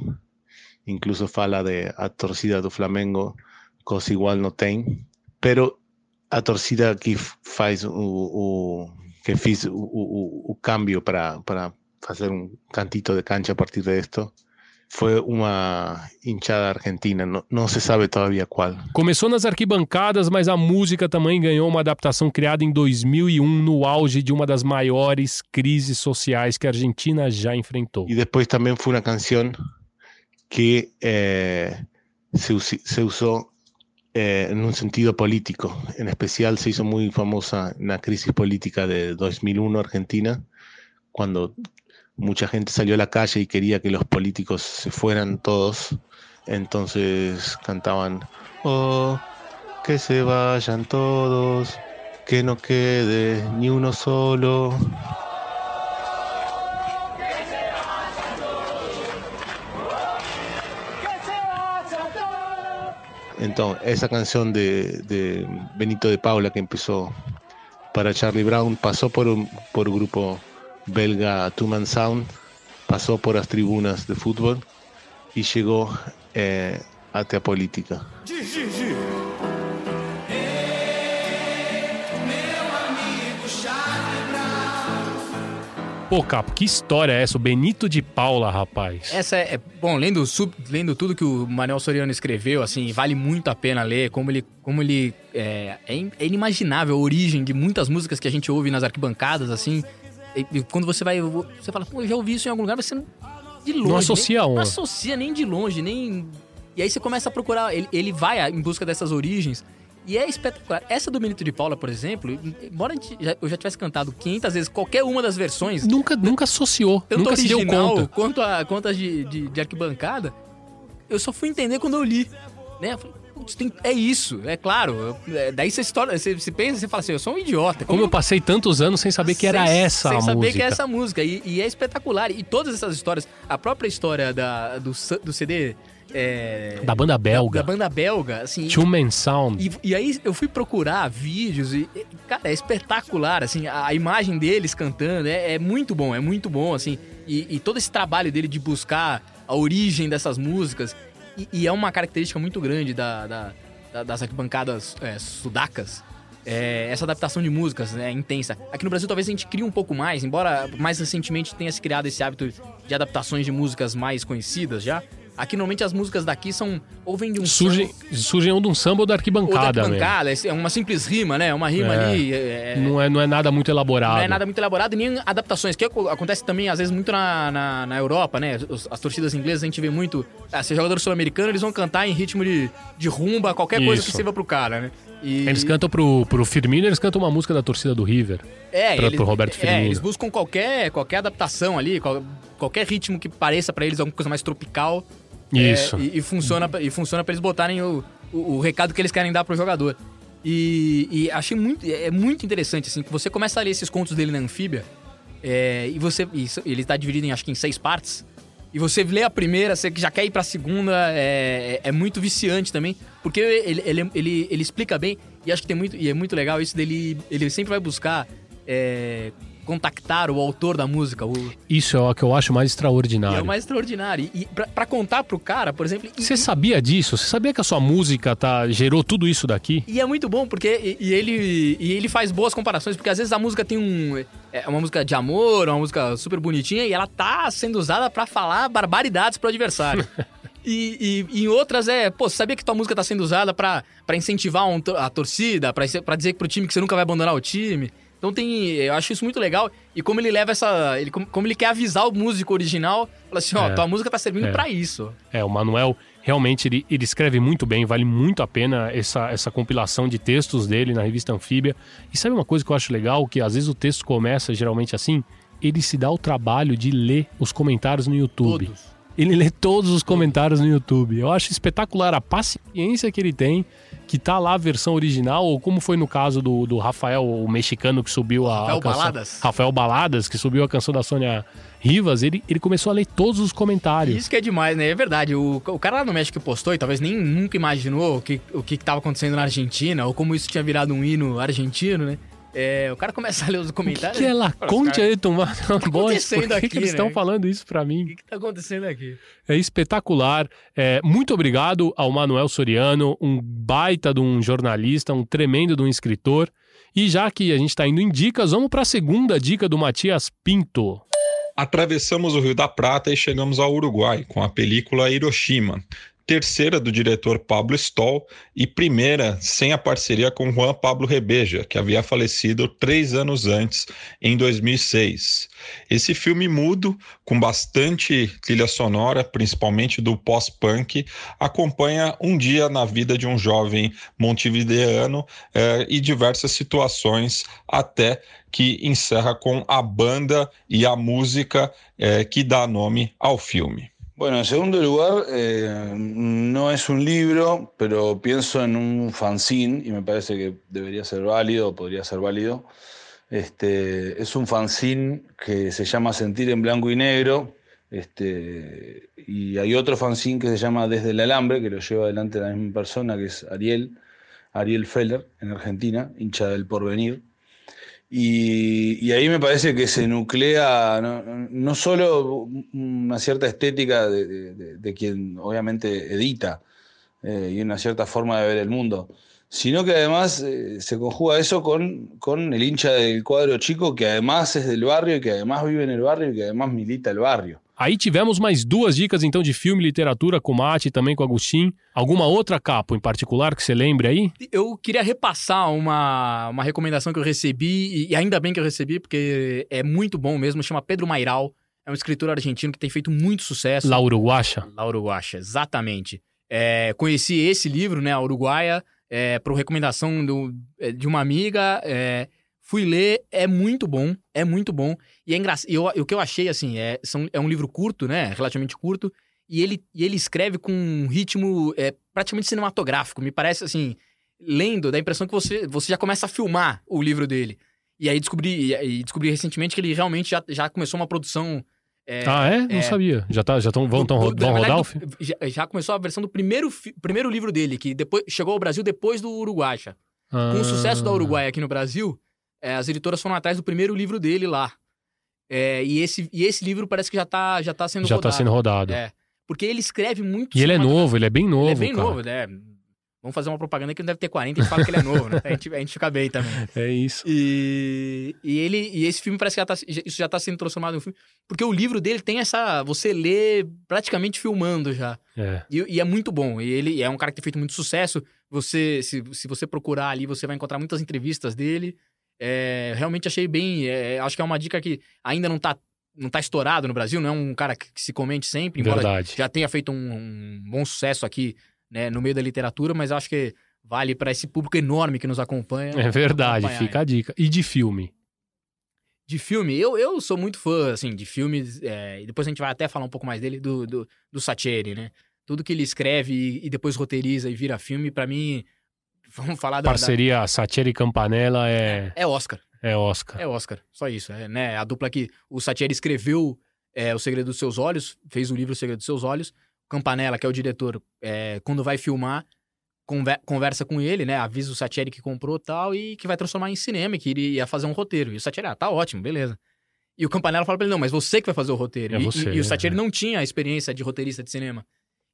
Incluso fala de a torcida do Flamengo, cosa igual no tem. Pero a torcida que faz o, o que fiz o, o, o cambio para, para hacer un cantito de cancha a partir de esto foi uma hinchada argentina, não, não, se sabe todavia qual. Começou nas arquibancadas, mas a música também ganhou uma adaptação criada em 2001, no auge de uma das maiores crises sociais que a Argentina já enfrentou. E depois também foi uma canção que eh, se, se, usou eh, en un sentido político. En especial se hizo muy famosa en la crisis política de 2001 Argentina, cuando mucha gente salió a la calle y quería que los políticos se fueran todos. Entonces cantaban, oh, que se vayan todos, que no quede ni uno solo. Entonces, esa canción de, de, Benito de Paula que empezó para Charlie Brown pasó por un por grupo belga Two Man Sound, pasó por las tribunas de fútbol y llegó eh, a Tea Política. Pô, Capo, que história é essa? O Benito de Paula, rapaz. Essa é, é bom, lendo, sub, lendo tudo que o Manuel Soriano escreveu, assim, vale muito a pena ler, como ele, como ele é, é inimaginável a origem de muitas músicas que a gente ouve nas arquibancadas, assim, e, quando você vai, você fala, pô, eu já ouvi isso em algum lugar, mas você não, de longe. Não associa nem, Não associa nem de longe, nem... E aí você começa a procurar, ele, ele vai em busca dessas origens, e é espetacular. Essa do Benito de Paula, por exemplo, embora eu já tivesse cantado 500 vezes qualquer uma das versões. Nunca, nunca associou. Tanto nunca original se deu conta. quanto a quanto de, de, de, arquibancada. Eu só fui entender quando eu li. Né? Eu falei, tem, é isso, é claro. É, daí você, história, você, você pensa, você fala assim, eu sou um idiota. Como, eu passei tantos anos sem saber que era sem, essa sem a música. Sem saber que é essa música. E, e, é espetacular. E todas essas histórias, a própria história da, do, do CD é, da banda belga. Da, da banda belga, assim. Two Man Sound. E, e, aí eu fui procurar vídeos e, cara, é espetacular, assim, a, a imagem deles cantando é, é, muito bom, é muito bom, assim. E, e, todo esse trabalho dele de buscar a origem dessas músicas. E, e é uma característica muito grande da, da, da das arquibancadas é, sudacas. É, essa adaptação de músicas é intensa. Aqui no Brasil talvez a gente crie um pouco mais, embora mais recentemente tenha se criado esse hábito de adaptações de músicas mais conhecidas já. Aqui normalmente as músicas daqui são ou vem de um surgem samba, surgem ou de um samba ou da arquibancada, ou da arquibancada, é uma simples rima, né? Uma rima é. ali. É, não, é, não é nada muito elaborado. Não é nada muito elaborado, nem adaptações, que acontece também às vezes muito na, na, na Europa, né? As, as, torcidas inglesas a gente vê muito. Ah, se é jogador sul-americano, eles vão cantar em ritmo de, de rumba, qualquer Isso. coisa que sirva pro cara, né? E... Eles cantam pro, pro Firmino, eles cantam uma música da torcida do River. É, pra, eles, pro Roberto Firmino. É, eles buscam qualquer, qualquer adaptação ali, qual, qualquer ritmo que pareça para eles alguma coisa mais tropical. Isso. É, e, e, funciona, e funciona para eles botarem o, o, o, recado que eles querem dar pro jogador. E, e, achei muito, é muito interessante, assim, que você começa a ler esses contos dele na Anfíbia, é, e você. E ele tá dividido em acho que em seis partes. E você lê a primeira, você já quer ir pra segunda, é, é, é muito viciante também. Porque ele, ele, ele, ele, explica bem, e acho que tem muito. E é muito legal isso dele. Ele sempre vai buscar. É, contactar o autor da música. O... Isso é o que eu acho mais extraordinário. é o mais extraordinário. E, pra, pra, contar pro cara, por exemplo. Você e... sabia disso? Você sabia que a sua música tá, gerou tudo isso daqui? E é muito bom, porque. E, e ele, e ele faz boas comparações, porque às vezes a música tem um. É uma música de amor, uma música super bonitinha, e ela tá sendo usada para falar barbaridades pro adversário. E, e, e, em outras é, pô, você sabia que tua música tá sendo usada para incentivar um, a torcida, para dizer pro time que você nunca vai abandonar o time. Então tem. Eu acho isso muito legal. E como ele leva essa. Ele, como ele quer avisar o músico original, fala assim, ó, é, tua música tá servindo é. para isso. É, o Manuel realmente ele, ele escreve muito bem, vale muito a pena essa, essa compilação de textos dele na revista Anfíbia. E sabe uma coisa que eu acho legal? Que às vezes o texto começa geralmente assim, ele se dá o trabalho de ler os comentários no YouTube. Todos. Ele lê todos os comentários no YouTube. Eu acho espetacular a paciência que ele tem, que tá lá a versão original, ou como foi no caso do, do Rafael, o mexicano que subiu a, Rafael a canção, Baladas. Rafael Baladas, que subiu a canção da Sônia Rivas, ele, ele começou a ler todos os comentários. Isso que é demais, né? É verdade. O, o cara lá no México postou e talvez nem nunca imaginou o que, o que tava acontecendo na Argentina, ou como isso tinha virado um hino argentino, né? É, o cara começa a ler os comentários. que é La Fala, os Conte caras, aí tomar tá acontecendo Por que, aqui, que eles né? estão falando isso pra mim? O que, que tá acontecendo aqui? É espetacular. É, muito obrigado ao Manuel Soriano, um baita de um jornalista, um tremendo de um escritor. E já que a gente está indo em dicas, vamos para a segunda dica do Matias Pinto. Atravessamos o Rio da Prata e chegamos ao Uruguai com a película Hiroshima, terceira do diretor Pablo Stoll e primeira sem a parceria com Juan Pablo Rebeja, que havia falecido três anos antes, em 2006. Esse filme mudo, com bastante trilha sonora, principalmente do pós-punk, acompanha um dia na vida de um jovem montevideano eh, e diversas situações até que encerra com a banda e a música eh, que dá nome ao filme. Bueno, en segundo lugar, eh, no es un libro, pero pienso en un fanzine y me parece que debería ser válido, podría ser válido. Este, es un fanzine que se llama Sentir en Blanco y Negro. Este, y hay otro fanzine que se llama Desde el Alambre, que lo lleva adelante la misma persona, que es Ariel, Ariel Feller, en Argentina, hincha del porvenir. Y, ahí me parece que se nuclea no, solo una cierta estética de- de quien obviamente edita eh, y una cierta forma de ver el mundo, sino que además eh, se conjuga eso con, con el hincha del cuadro chico que además es del barrio y que además vive en el barrio y que además milita el barrio. Aí tivemos mais duas dicas então de filme e literatura com Mate e também com o Agostinho. Alguma outra capa em particular que você lembre aí? Eu queria repassar uma, uma recomendação que eu recebi, e ainda bem que eu recebi, porque é muito bom mesmo, chama Pedro Mairal. É um escritor argentino que tem feito muito sucesso. La Uruguacha? La Uruguacha, exatamente. É, conheci esse livro, né, a Uruguaia, é, por recomendação do- é, de uma amiga. é, fui ler, é muito bom, é muito bom. E é engraçado. Eu- o que eu achei, assim, é, são- é um livro curto, né, relativamente curto, e ele, e ele escreve com um ritmo é, praticamente cinematográfico. Me parece, assim, lendo, dá a impressão que você, você já começa a filmar o livro dele. E aí descobri, e, descobri recentemente que ele realmente já, já começou uma produção. é, ah, é? Não é, sabia. Já, tá, já tão, vão, tão, do- vão rodar o filme? já, já começou a versão do primeiro, primeiro livro dele, que depois chegou ao Brasil depois do Uruguacha. Com o sucesso da Ah. Uruguai aqui no Brasil, é, as editoras foram atrás do primeiro livro dele lá. É, e, esse, e esse livro parece que já tá, já tá sendo Já rodado. tá sendo rodado. É, porque ele escreve muito E ele é novo, ele é bem novo. Ele é bem cara. novo, né? Vamos fazer uma propaganda que ele deve ter 40 e a gente fala que ele é novo, né? A gente, a gente fica bem também. É isso. E, e ele e esse filme parece que já tá, isso já tá sendo transformado em um filme. Porque o livro dele tem essa. Você lê praticamente filmando já. É. E, e é muito bom. E ele é um cara que tem feito muito sucesso. Você, se, se você procurar ali, você vai encontrar muitas entrevistas dele. É, realmente achei bem. é, acho que é uma dica que ainda não tá, não tá estourado no Brasil, não é um cara que, se comente sempre, embora Verdade. já tenha feito um, um bom sucesso aqui né, no meio da literatura, mas acho que vale para esse público enorme que nos acompanha. É verdade, fica a dica. E de filme? de filme, eu, eu sou muito fã, assim, de filmes, é, e depois a gente vai até falar um pouco mais dele, do, do, do né? Tudo que ele escreve e, e depois roteiriza e vira filme, pra mim, vamos falar da... Parceria Satieri e Campanella é, da- É Oscar, é Oscar. é Oscar, só isso, é, né? A dupla que o Sacheri escreveu é, O Segredo dos Seus Olhos, fez o livro O Segredo dos Seus Olhos, Campanella, que é o diretor, é, quando vai filmar, conver- conversa com ele, né? Avisa o Sacheri que comprou tal e que vai transformar em cinema, e que iria fazer um roteiro. E o Sacheri, ah, tá ótimo, beleza. E o Campanella fala pra ele, não, mas você que vai fazer o roteiro. É e, você, e- e o é. Sacheri não tinha a experiência de roteirista de cinema.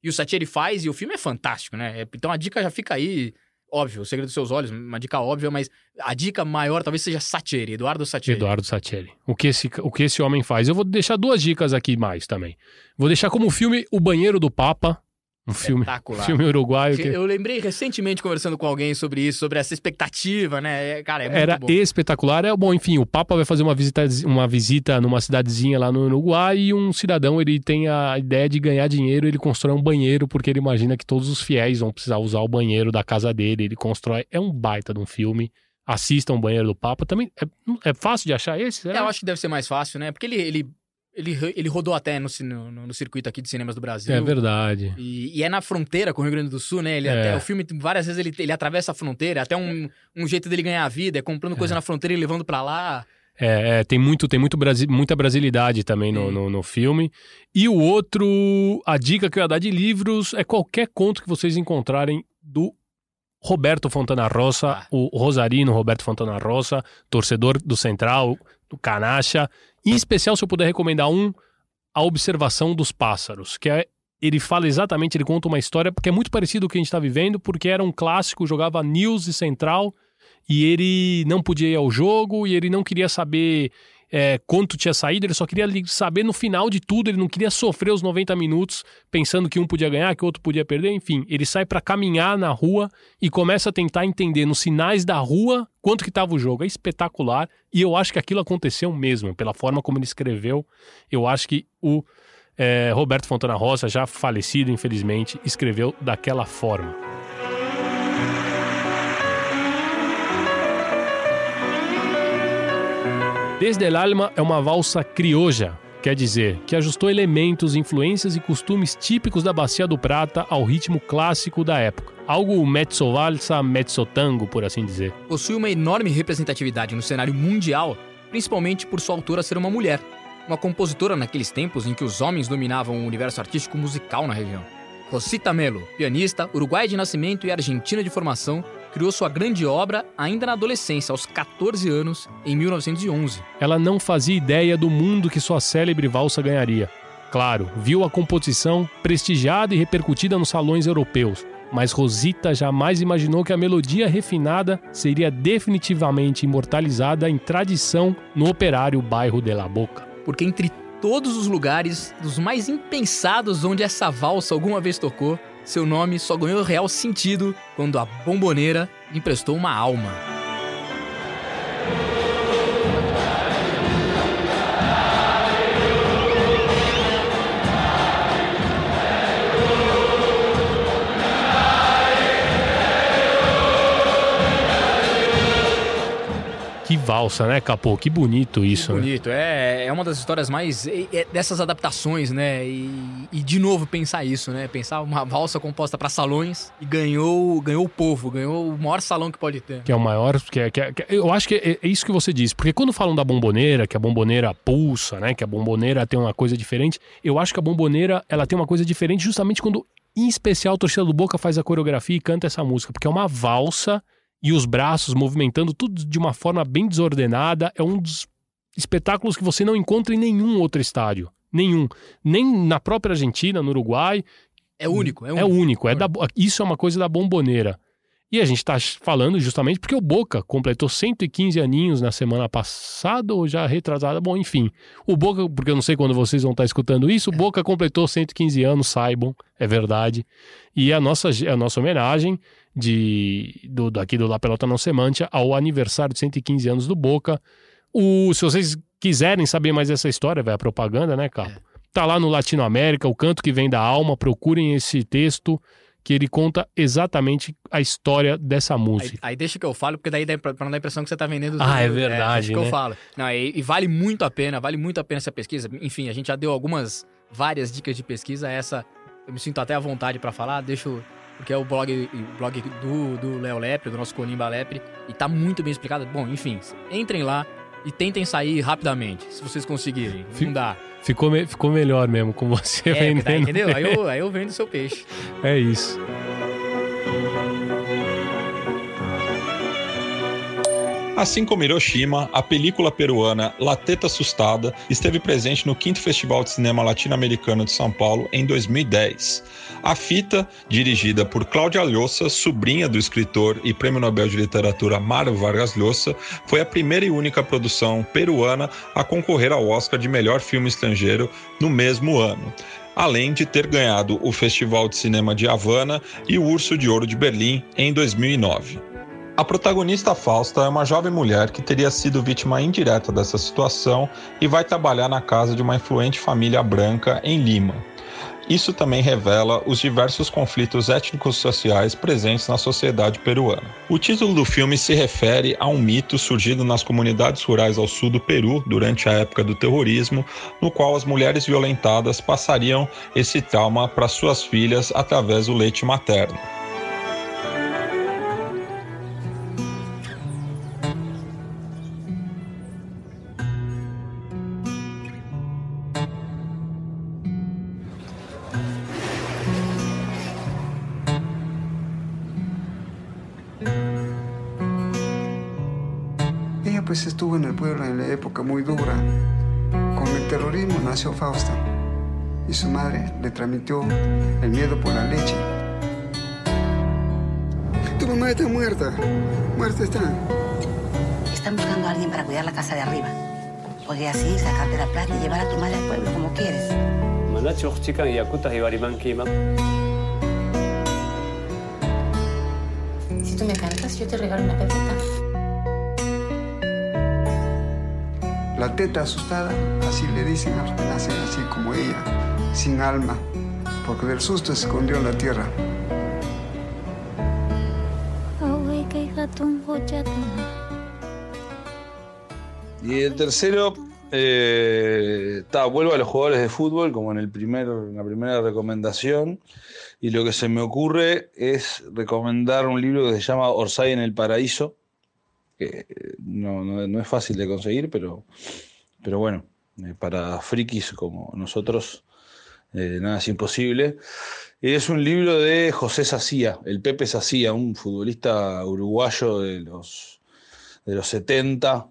E o Sacheri faz e o filme é fantástico, né? É- Então a dica já fica aí, óbvio, O Segredo dos Seus Olhos, uma dica óbvia, mas a dica maior talvez seja Sacheri, Eduardo Sacheri. Eduardo Satieri. O que, esse, o que esse homem faz? Eu vou deixar duas dicas aqui mais também. Vou deixar como filme O Banheiro do Papa. Um filme, filme uruguaio que Eu lembrei recentemente conversando com alguém sobre isso, sobre essa expectativa, né? É, Cara, é muito era bom. espetacular. É bom, enfim, o Papa vai fazer uma visita, uma visita numa cidadezinha lá no Uruguai e um cidadão ele tem a ideia de ganhar dinheiro, ele constrói um banheiro porque ele imagina que todos os fiéis vão precisar usar o banheiro da casa dele. Ele constrói, é um baita de um filme. Assistam o Banheiro do Papa também. É, é fácil de achar esse? É, será? eu acho que deve ser mais fácil, né? Porque ele, ele Ele, ele rodou até no, no, no circuito aqui de cinemas do Brasil. É verdade. E, e é na fronteira com o Rio Grande do Sul, né? Ele É. até, o filme, várias vezes, ele, ele atravessa a fronteira. Até um, um jeito dele ganhar a vida é comprando coisa na fronteira e levando pra lá. É, é, tem muito, tem muito Brasi muita brasilidade também no, no, no filme. E o outro, a dica que eu ia dar de livros é qualquer conto que vocês encontrarem do Roberto Fontana Rosa, o Rosarino Roberto Fontana Rosa, torcedor do Central, do Canacha. Em especial, se eu puder recomendar um, A Observação dos Pássaros, que é ele fala exatamente, ele conta uma história porque é muito parecido com o que a gente está vivendo, porque era um clássico, jogava News e Central, e ele não podia ir ao jogo, e ele não queria saber é, quanto tinha saído, ele só queria saber no final de tudo, ele não queria sofrer os 90 minutos pensando que um podia ganhar, que o outro podia perder, enfim. Ele sai para caminhar na rua e começa a tentar entender nos sinais da rua quanto que estava o jogo. É espetacular, e eu acho que aquilo aconteceu mesmo, pela forma como ele escreveu. Eu acho que o é, Roberto Fontana Rosa, já falecido, infelizmente, escreveu daquela forma. Desde el Alma é uma valsa crioja, quer dizer, que ajustou elementos, influências e costumes típicos da Bacia do Prata ao ritmo clássico da época. Algo mezzo valsa, mezzo tango, por assim dizer. Possui uma enorme representatividade no cenário mundial, principalmente por sua autora ser uma mulher. Uma compositora naqueles tempos em que os homens dominavam o universo artístico musical na região. Rosita Melo, pianista, uruguaia de nascimento e argentina de formação, criou sua grande obra ainda na adolescência, aos 14 anos, em 1911. Ela não fazia ideia do mundo que sua célebre valsa ganharia. Claro, viu a composição prestigiada e repercutida nos salões europeus, mas Rosita jamais imaginou que a melodia refinada seria definitivamente imortalizada em tradição no operário bairro de La Boca. Porque entre todos os lugares, dos mais impensados onde essa valsa alguma vez tocou, seu nome só ganhou real sentido quando a bomboneira emprestou uma alma. Valsa, né, Capô? Que bonito isso, né? Bonito, é, é uma das histórias mais. é- é dessas adaptações, né? E, e de novo pensar isso, né? Pensar uma valsa composta para salões e ganhou, ganhou o povo, ganhou o maior salão que pode ter. Que é o maior. Que é, que é- que é- eu acho que é, é isso que você disse. Porque quando falam da bomboneira, que a bomboneira pulsa, né? Que a bomboneira tem uma coisa diferente. Eu acho que a bomboneira ela tem uma coisa diferente justamente quando, em especial, a torcida do Boca faz a coreografia e canta essa música. Porque é uma valsa e os braços movimentando tudo de uma forma bem desordenada. É um dos espetáculos que você não encontra em nenhum outro estádio. Nenhum. Nem na própria Argentina, no Uruguai. É único, é É único. único. É da, isso é uma coisa da bomboneira. E a gente está falando justamente porque o Boca completou 115 aninhos na semana passada ou já retrasada. Bom, enfim. O Boca, porque eu não sei quando vocês vão estar escutando isso, o Boca completou 115 anos, saibam, é verdade. E a nossa, a nossa homenagem de, do, daqui do La Pelota Não Semântia ao aniversário de 115 anos do Boca. O, se vocês quiserem saber mais dessa história, vai a propaganda, né, Capo? Tá lá no Latinoamérica, o canto que vem da alma, procurem esse texto que ele conta exatamente a história dessa Aí, música. aí deixa que eu falo, porque daí dá pra, não dar a impressão que você tá vendendo. Ah, é tudo. verdade, deixa que né? eu falo. Não, e, e vale muito a pena, vale muito a pena essa pesquisa. Enfim, a gente já deu algumas, várias dicas de pesquisa. Essa, eu me sinto até à vontade pra falar, deixo. Porque é o blog, o blog do, do Léo Lepre, do nosso Colimba Lepre, e tá muito bem explicado. Bom, enfim, entrem lá e tentem sair rapidamente, se vocês conseguirem. Fi- Não dá. Ficou, me- ficou melhor mesmo com você É, vendendo. entendeu? Aí eu, aí eu vendo o seu peixe. É isso. Assim como Hiroshima, a película peruana La Teta Assustada esteve presente no 5 Festival de Cinema Latino-Americano de São Paulo em 2010. A fita, dirigida por Cláudia Llosa, sobrinha do escritor e Prêmio Nobel de Literatura Mário Vargas Llosa, foi a primeira e única produção peruana a concorrer ao Oscar de melhor filme estrangeiro no mesmo ano além de ter ganhado o Festival de Cinema de Havana e o Urso de Ouro de Berlim em 2009. A protagonista Fausta é uma jovem mulher que teria sido vítima indireta dessa situação e vai trabalhar na casa de uma influente família branca em Lima. Isso também revela os diversos conflitos étnicos sociais presentes na sociedade peruana. O título do filme se refere a um mito surgido nas comunidades rurais ao sul do Peru durante a época do terrorismo, no qual as mulheres violentadas passariam esse trauma para suas filhas através do leite materno. Estuvo en el pueblo en la época muy dura. Con el terrorismo nació Fausta y su madre le transmitió el miedo por la leche. Tu mamá está muerta, muerta está. Están buscando a alguien para cuidar la casa de arriba. Podría así sacarte la plata y llevar a tu madre al pueblo como quieres. Manacho chican yakutas y. Si tú me cantas, yo te regalo una pepita. La teta asustada, así le dicen a los que nacen así como ella, sin alma, porque del susto se escondió en la tierra. Y el tercero, eh, ta, vuelvo a los jugadores de fútbol, como en, el primer, en la primera recomendación. Y lo que se me ocurre es recomendar un libro que se llama Orsay en el Paraíso, que no, no- no es fácil de conseguir, pero, pero bueno, eh, para frikis como nosotros, eh, nada es imposible. Es un libro de José Sacía, el Pepe Sacía, un futbolista uruguayo de los, de los 70,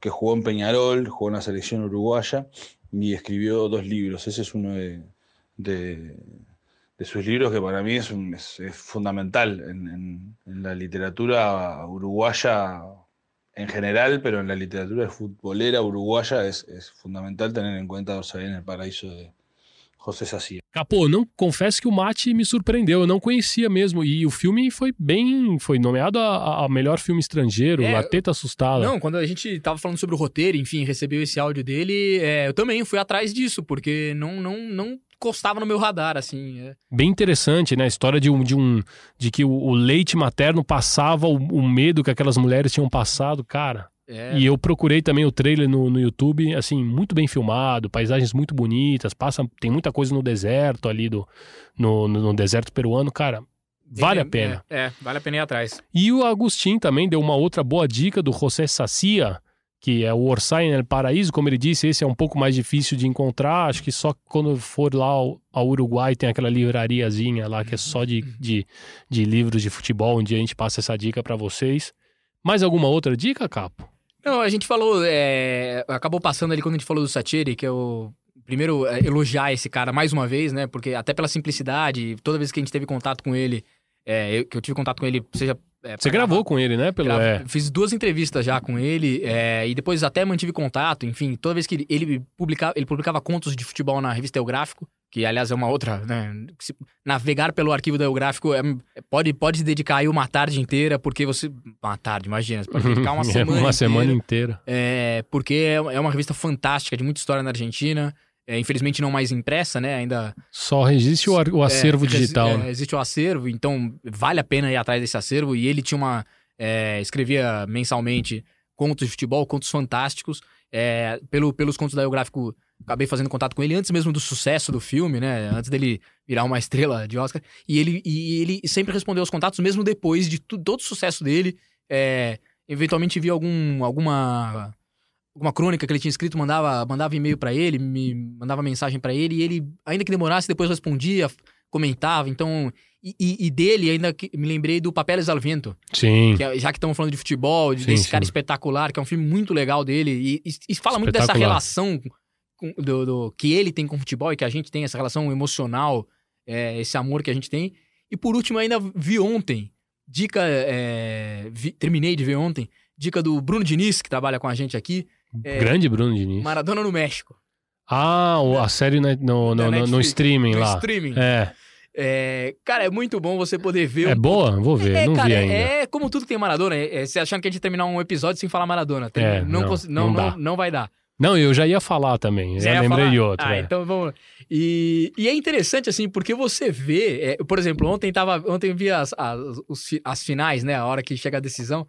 que jugó en Peñarol, jugó en la selección uruguaya y escribió dos libros. Ese es uno de, de- sus libros que para mí es, es- fundamental en, en- en la literatura uruguaya en general, pero en la literatura futbolera uruguaya es, es fundamental tener en cuenta Orsay en el Paraíso de José Sacía. Capô, não confesso que o Mate me surpreendeu, eu não conhecia mesmo. E o filme foi bem. Foi nomeado a, a melhor filme estrangeiro, É, A Teta Assustada. Não, quando a gente tava falando sobre o roteiro, enfim, recebeu esse áudio dele, é, eu também fui atrás disso, porque não, não, não encostava no meu radar, assim. é. Bem interessante, né? A história de um. De, um, de que o, o leite materno passava o, o medo que aquelas mulheres tinham passado, cara. É. E eu procurei também o trailer no, no YouTube, assim, muito bem filmado, paisagens muito bonitas, passa, tem muita coisa no deserto ali do no, no, no deserto peruano, cara. Vale a pena. É, é, vale a pena ir atrás. E o Agostinho também deu uma outra boa dica do José Sacia, que é o Orsay el Paraíso, como ele disse, esse é um pouco mais difícil de encontrar, acho que só quando for lá ao, ao Uruguai tem aquela livrariazinha lá que é só de, de, de livros de futebol, um dia a gente passa essa dica pra vocês. Mais alguma outra dica, Capo? Não, a gente falou, é, acabou passando ali quando a gente falou do Sacheri, que é o primeiro elogiar esse cara mais uma vez, né? Porque até pela simplicidade, toda vez que a gente teve contato com ele, é, eu- que eu tive contato com ele, seja. É, Você gravou gravar- com ele, né? Pelo, é. Fiz duas entrevistas já com ele é, e depois até mantive contato. Enfim, toda vez que ele- ele publicava, ele publicava contos de futebol na revista Eugráfico, que aliás é uma outra, né? navegar pelo arquivo do Eugráfico é- pode, pode se dedicar aí uma tarde inteira, porque você. Uma tarde, imagina, você pode dedicar uma É, semana. uma inteira. semana inteira. É, porque é é uma revista fantástica, de muita história na Argentina. É, infelizmente não mais impressa, né? Ainda. Só existe o, o acervo É, digital. é, né? existe o acervo, então vale a pena ir atrás desse acervo. E ele tinha uma. é, escrevia mensalmente contos de futebol, contos fantásticos. É, pelo, pelos contos da Biográfico, acabei fazendo contato com ele antes mesmo do sucesso do filme, né? Antes dele virar uma estrela de Oscar. E ele, e ele sempre respondeu aos contatos, mesmo depois de tu- todo o sucesso dele. É, eventualmente via algum, alguma alguma crônica que ele tinha escrito, mandava, mandava e-mail pra ele, me mandava mensagem pra ele, e ele, ainda que demorasse, depois respondia, comentava. Então, e, e- dele, ainda que, me lembrei do Papeles al Viento. Sim. que é- já que estamos falando de futebol, de- Sim, desse sim. cara espetacular, que é um filme muito legal dele, e, e- fala muito dessa relação com- do, do- que ele tem com o futebol e que a gente tem, essa relação emocional, é, esse amor que a gente tem. E por último, ainda vi ontem, dica, é, vi- terminei de ver ontem, dica do Bruno Diniz, que trabalha com a gente aqui. É, Grande Bruno Diniz. Maradona no México. Ah, o- a série no, no, no, no streaming no lá. streaming. É. É, cara, é muito bom você poder ver. É um- boa? Vou ver, É, não cara, vi ainda. é como tudo que tem Maradona. É, é você achando que a gente ia terminar um episódio sem falar Maradona. Tem- É, não, não, cons- não não, não, vai dar. Não, eu já ia falar também. Você já lembrei falar? de outro. Ah, é. então vamos. E, e é interessante, assim, porque você vê. é, por exemplo, ontem tava. Ontem eu vi as, as, os as finais, né? A hora que chega a decisão.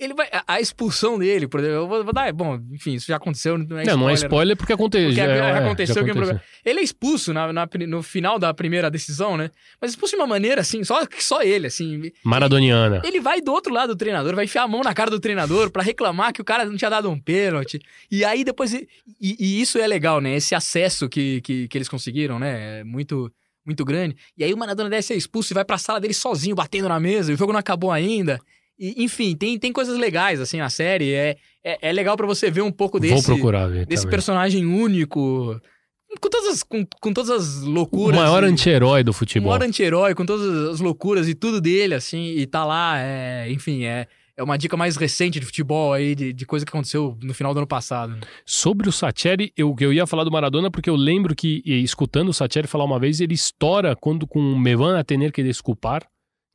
Ele vai. A, expulsão dele, por exemplo, eu vou, vou dar. Bom, enfim, isso já aconteceu. Não é Não, não é spoiler porque aconteceu. Porque é, é, aconteceu já é problema. Ele é expulso na, na no final da primeira decisão, né? Mas expulso de uma maneira assim, só, só ele, assim. Maradoniana. Ele vai do outro lado do treinador, vai enfiar a mão na cara do treinador pra reclamar que o cara não tinha dado um pênalti. E aí depois. E, e isso é legal, né? Esse acesso que, que, que eles conseguiram, né? É muito, muito grande. E aí o Maradona deve ser expulso e vai pra sala dele sozinho, batendo na mesa. E o jogo não acabou ainda. E, enfim, tem, tem coisas legais, assim, na série. É, é, é legal pra você ver um pouco desse. Vou procurar Desse também. personagem único. Com todas as, com, com todas as O loucuras. maior e- anti-herói do o futebol. maior anti-herói, com todas as loucuras e tudo dele, assim, e tá lá, é, enfim, é, é uma dica mais recente de futebol aí, de, de coisa que aconteceu no final do ano passado. né? Sobre o Sacheri, eu, eu ia falar do Maradona porque eu lembro que, escutando o Sacheri falar uma vez, ele estoura quando com Me van a tener que desculpar,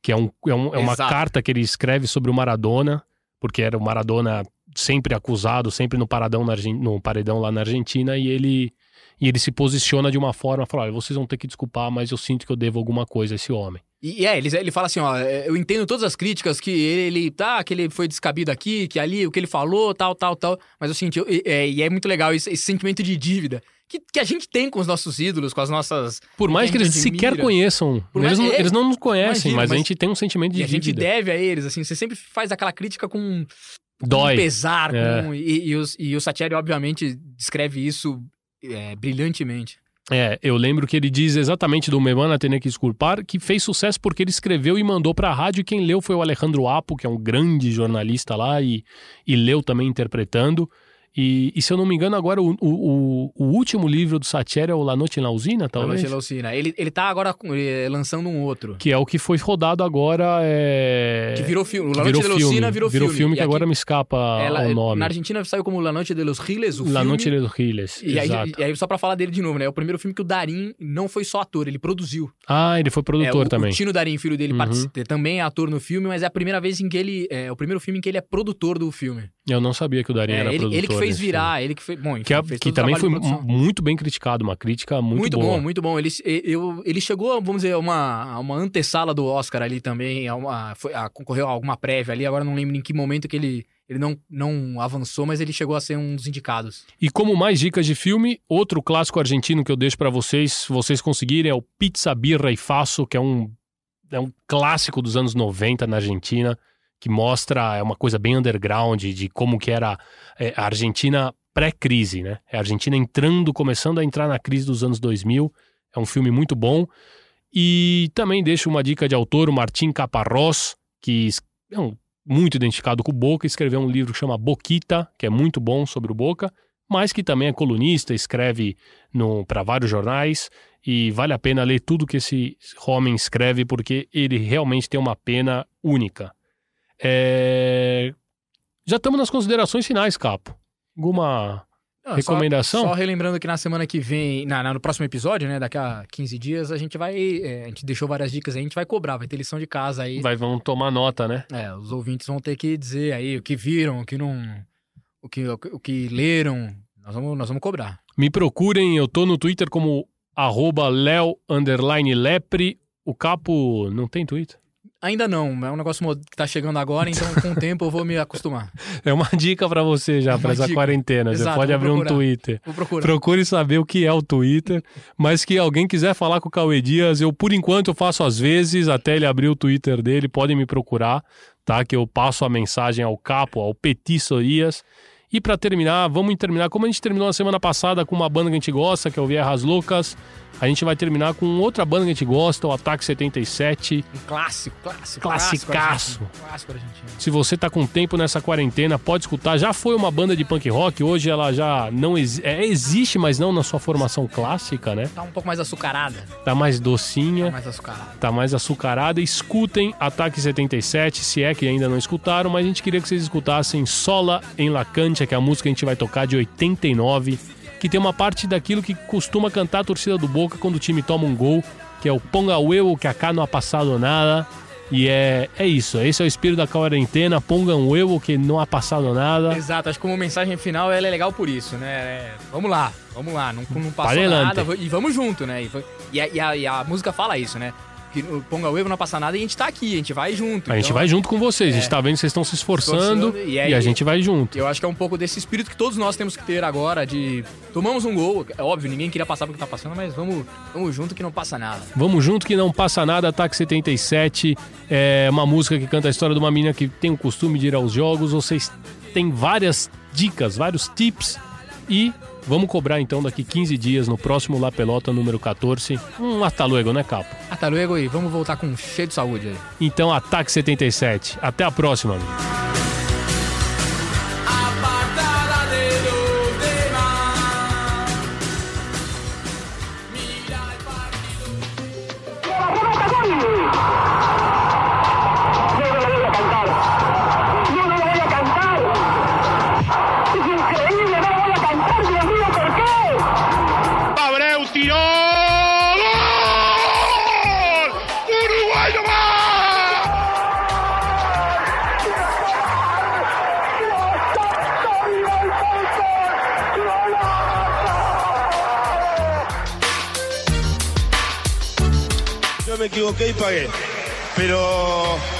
que é, um, é, um- é uma Exato. carta que ele escreve sobre o Maradona, porque era o Maradona sempre acusado, sempre no, paradão na no paredão lá na Argentina, e ele, e ele se posiciona de uma forma, fala, olha, vocês vão ter que desculpar, mas eu sinto que eu devo alguma coisa a esse homem. E, é, ele, ele fala assim, ó, eu entendo todas as críticas que ele, tá, que ele foi descabido aqui, que ali, o que ele falou, tal, tal, tal, mas eu senti, e é, e é muito legal esse, esse sentimento de dívida que, que a gente tem com os nossos ídolos, com as nossas... Por mais que a eles sequer conheçam, eles, não, é, eles não nos conhecem, imagina, mas, a mas- gente tem um sentimento de E a gente deve a eles, assim, você sempre faz aquela crítica com, com Dói. pesar, É. com, e, e, os- e o Satieri, obviamente, descreve isso é, brilhantemente. É, eu lembro que ele diz exatamente do Memana Tener que Desculpar, que fez sucesso porque ele escreveu e mandou pra rádio, e quem leu foi o Alejandro Apo, que é um grande jornalista lá, e, e leu também interpretando. E, e se eu não me engano, agora o, o, o- último livro do Satieri é o La Noite na Usina, talvez? Talvez. Lucina. Ele, ele tá agora eh, lançando um outro. Que é o que foi rodado agora. É... Que virou filme. O que La Noite de Lucina virou filme. que E agora me escapa Ela- o nome. Na Argentina saiu como La Noite de los Giles, o La filme. Noite de los Giles, E aí, e aí, só pra falar dele de novo, né? É o primeiro filme que o Darim não foi só ator, ele produziu. Ah, ele foi produtor É, o, também. O Tino Darim, filho dele, Uhum. também é ator no filme, mas é a primeira vez em que ele. É o primeiro filme em que ele é produtor do filme. Eu não sabia que o Darim É, era ele, produtor. ele que fez desse virar, ele que fez. Bom, enfim, que, é- fez que também foi muito bem criticado, uma crítica muito, Muito, boa. bom, muito bom. Ele, eu, ele chegou, vamos dizer, a uma, uma antessala do Oscar ali também, a uma, foi, a, concorreu a alguma prévia ali, agora não lembro em que momento que ele, ele não, não avançou, mas ele chegou a ser um dos indicados. E como mais dicas de filme, outro clássico argentino que eu deixo pra vocês, se vocês conseguirem, é o Pizza Birra e Faço, que é um, é um clássico dos anos 90 na Argentina, que mostra é uma coisa bem underground de como que era é, a Argentina pré-crise, né? É a Argentina entrando, começando a entrar na crise dos anos 2000. É um filme muito bom. E também deixo uma dica de autor, o Martim Caparrós, que é um, muito identificado com o Boca, escreveu um livro que chama Boquita, que é muito bom sobre o Boca, mas que também é colunista, escreve para vários jornais e vale a pena ler tudo que esse homem escreve porque ele realmente tem uma pena única. É, Já estamos nas considerações finais, Capo. Alguma Não, só- recomendação? Só, relembrando que na semana que vem, na, na- no próximo episódio, né, daqui a 15 dias, a gente vai. é, a gente deixou várias dicas aí, a gente vai cobrar, vai ter lição de casa aí. Vai, vão tomar nota, né? É, os ouvintes vão ter que dizer aí o que viram, o que não. O que, o que- o que leram. Nós vamos, nós vamos cobrar. Me procurem, eu tô no Twitter como arroba Leo underline Lepre. O Capo não tem Twitter? Ainda não, é um negócio que tá chegando agora, então com o tempo eu vou me acostumar. É uma dica pra você já, pra Uma essa dica. quarentena. Você Exato, pode vou abrir um procurar. Twitter. Vou procurar. Procure saber o que é o Twitter. Mas que alguém quiser falar com o Cauê Dias, eu por enquanto eu faço às vezes, até ele abrir o Twitter dele, podem me procurar, tá? Que eu passo a mensagem ao capo, ao Petit Sorias. E pra terminar, vamos terminar como a gente terminou na semana passada com uma banda que a gente gosta, que é o Vierras Loucas. A gente vai terminar com outra banda que a gente gosta, o Ataque 77. Um clássico, clássico. Classicaço. Clássico argentino. Se você tá com tempo nessa quarentena, pode escutar. Já foi uma banda de punk rock, hoje ela já não é, existe, mas não na sua formação clássica, né? Tá um pouco mais açucarada. Tá mais docinha, Mais açucarada. tá mais açucarada. Escutem Ataque 77, se é que ainda não escutaram, mas a gente queria que vocês escutassem Sola em La Cancha, que é a música que a gente vai tocar de 89, que tem uma parte daquilo que costuma cantar a torcida do Boca quando o time toma um gol, que é o Ponga Huevo, que acá não ha passado nada. E é, é isso, esse é o espírito da quarentena. Pongam huevo que não ha passado nada. Exato, acho que como mensagem final ela é legal por isso, né? É, vamos lá, vamos lá, não, não passou Adelante. nada e vamos junto, né? E, e a, e a- e a música fala isso, né? Que o Ponga Huevo não passa nada e a gente tá aqui, a gente vai junto. A gente Então, vai junto com vocês. A gente É. tá vendo que vocês estão se esforçando Esforçando, e, e aí- a gente vai junto. Eu acho que é um pouco desse espírito que todos nós temos que ter agora de tomamos um gol, é óbvio, ninguém queria passar porque tá passando, mas vamos, vamos junto que não passa nada. Vamos junto que não passa nada, Ataque 77. É uma música que canta a história de uma menina que tem o costume de ir aos jogos. Vocês têm várias dicas, vários tips. E vamos cobrar então daqui 15 dias no próximo La Pelota número 14. Um hasta luego, né, Capo? Até luego e vamos voltar com cheio de saúde aí. Então, Ataque 77. Até a próxima, amigo. Equivoqué y pagué. Pero.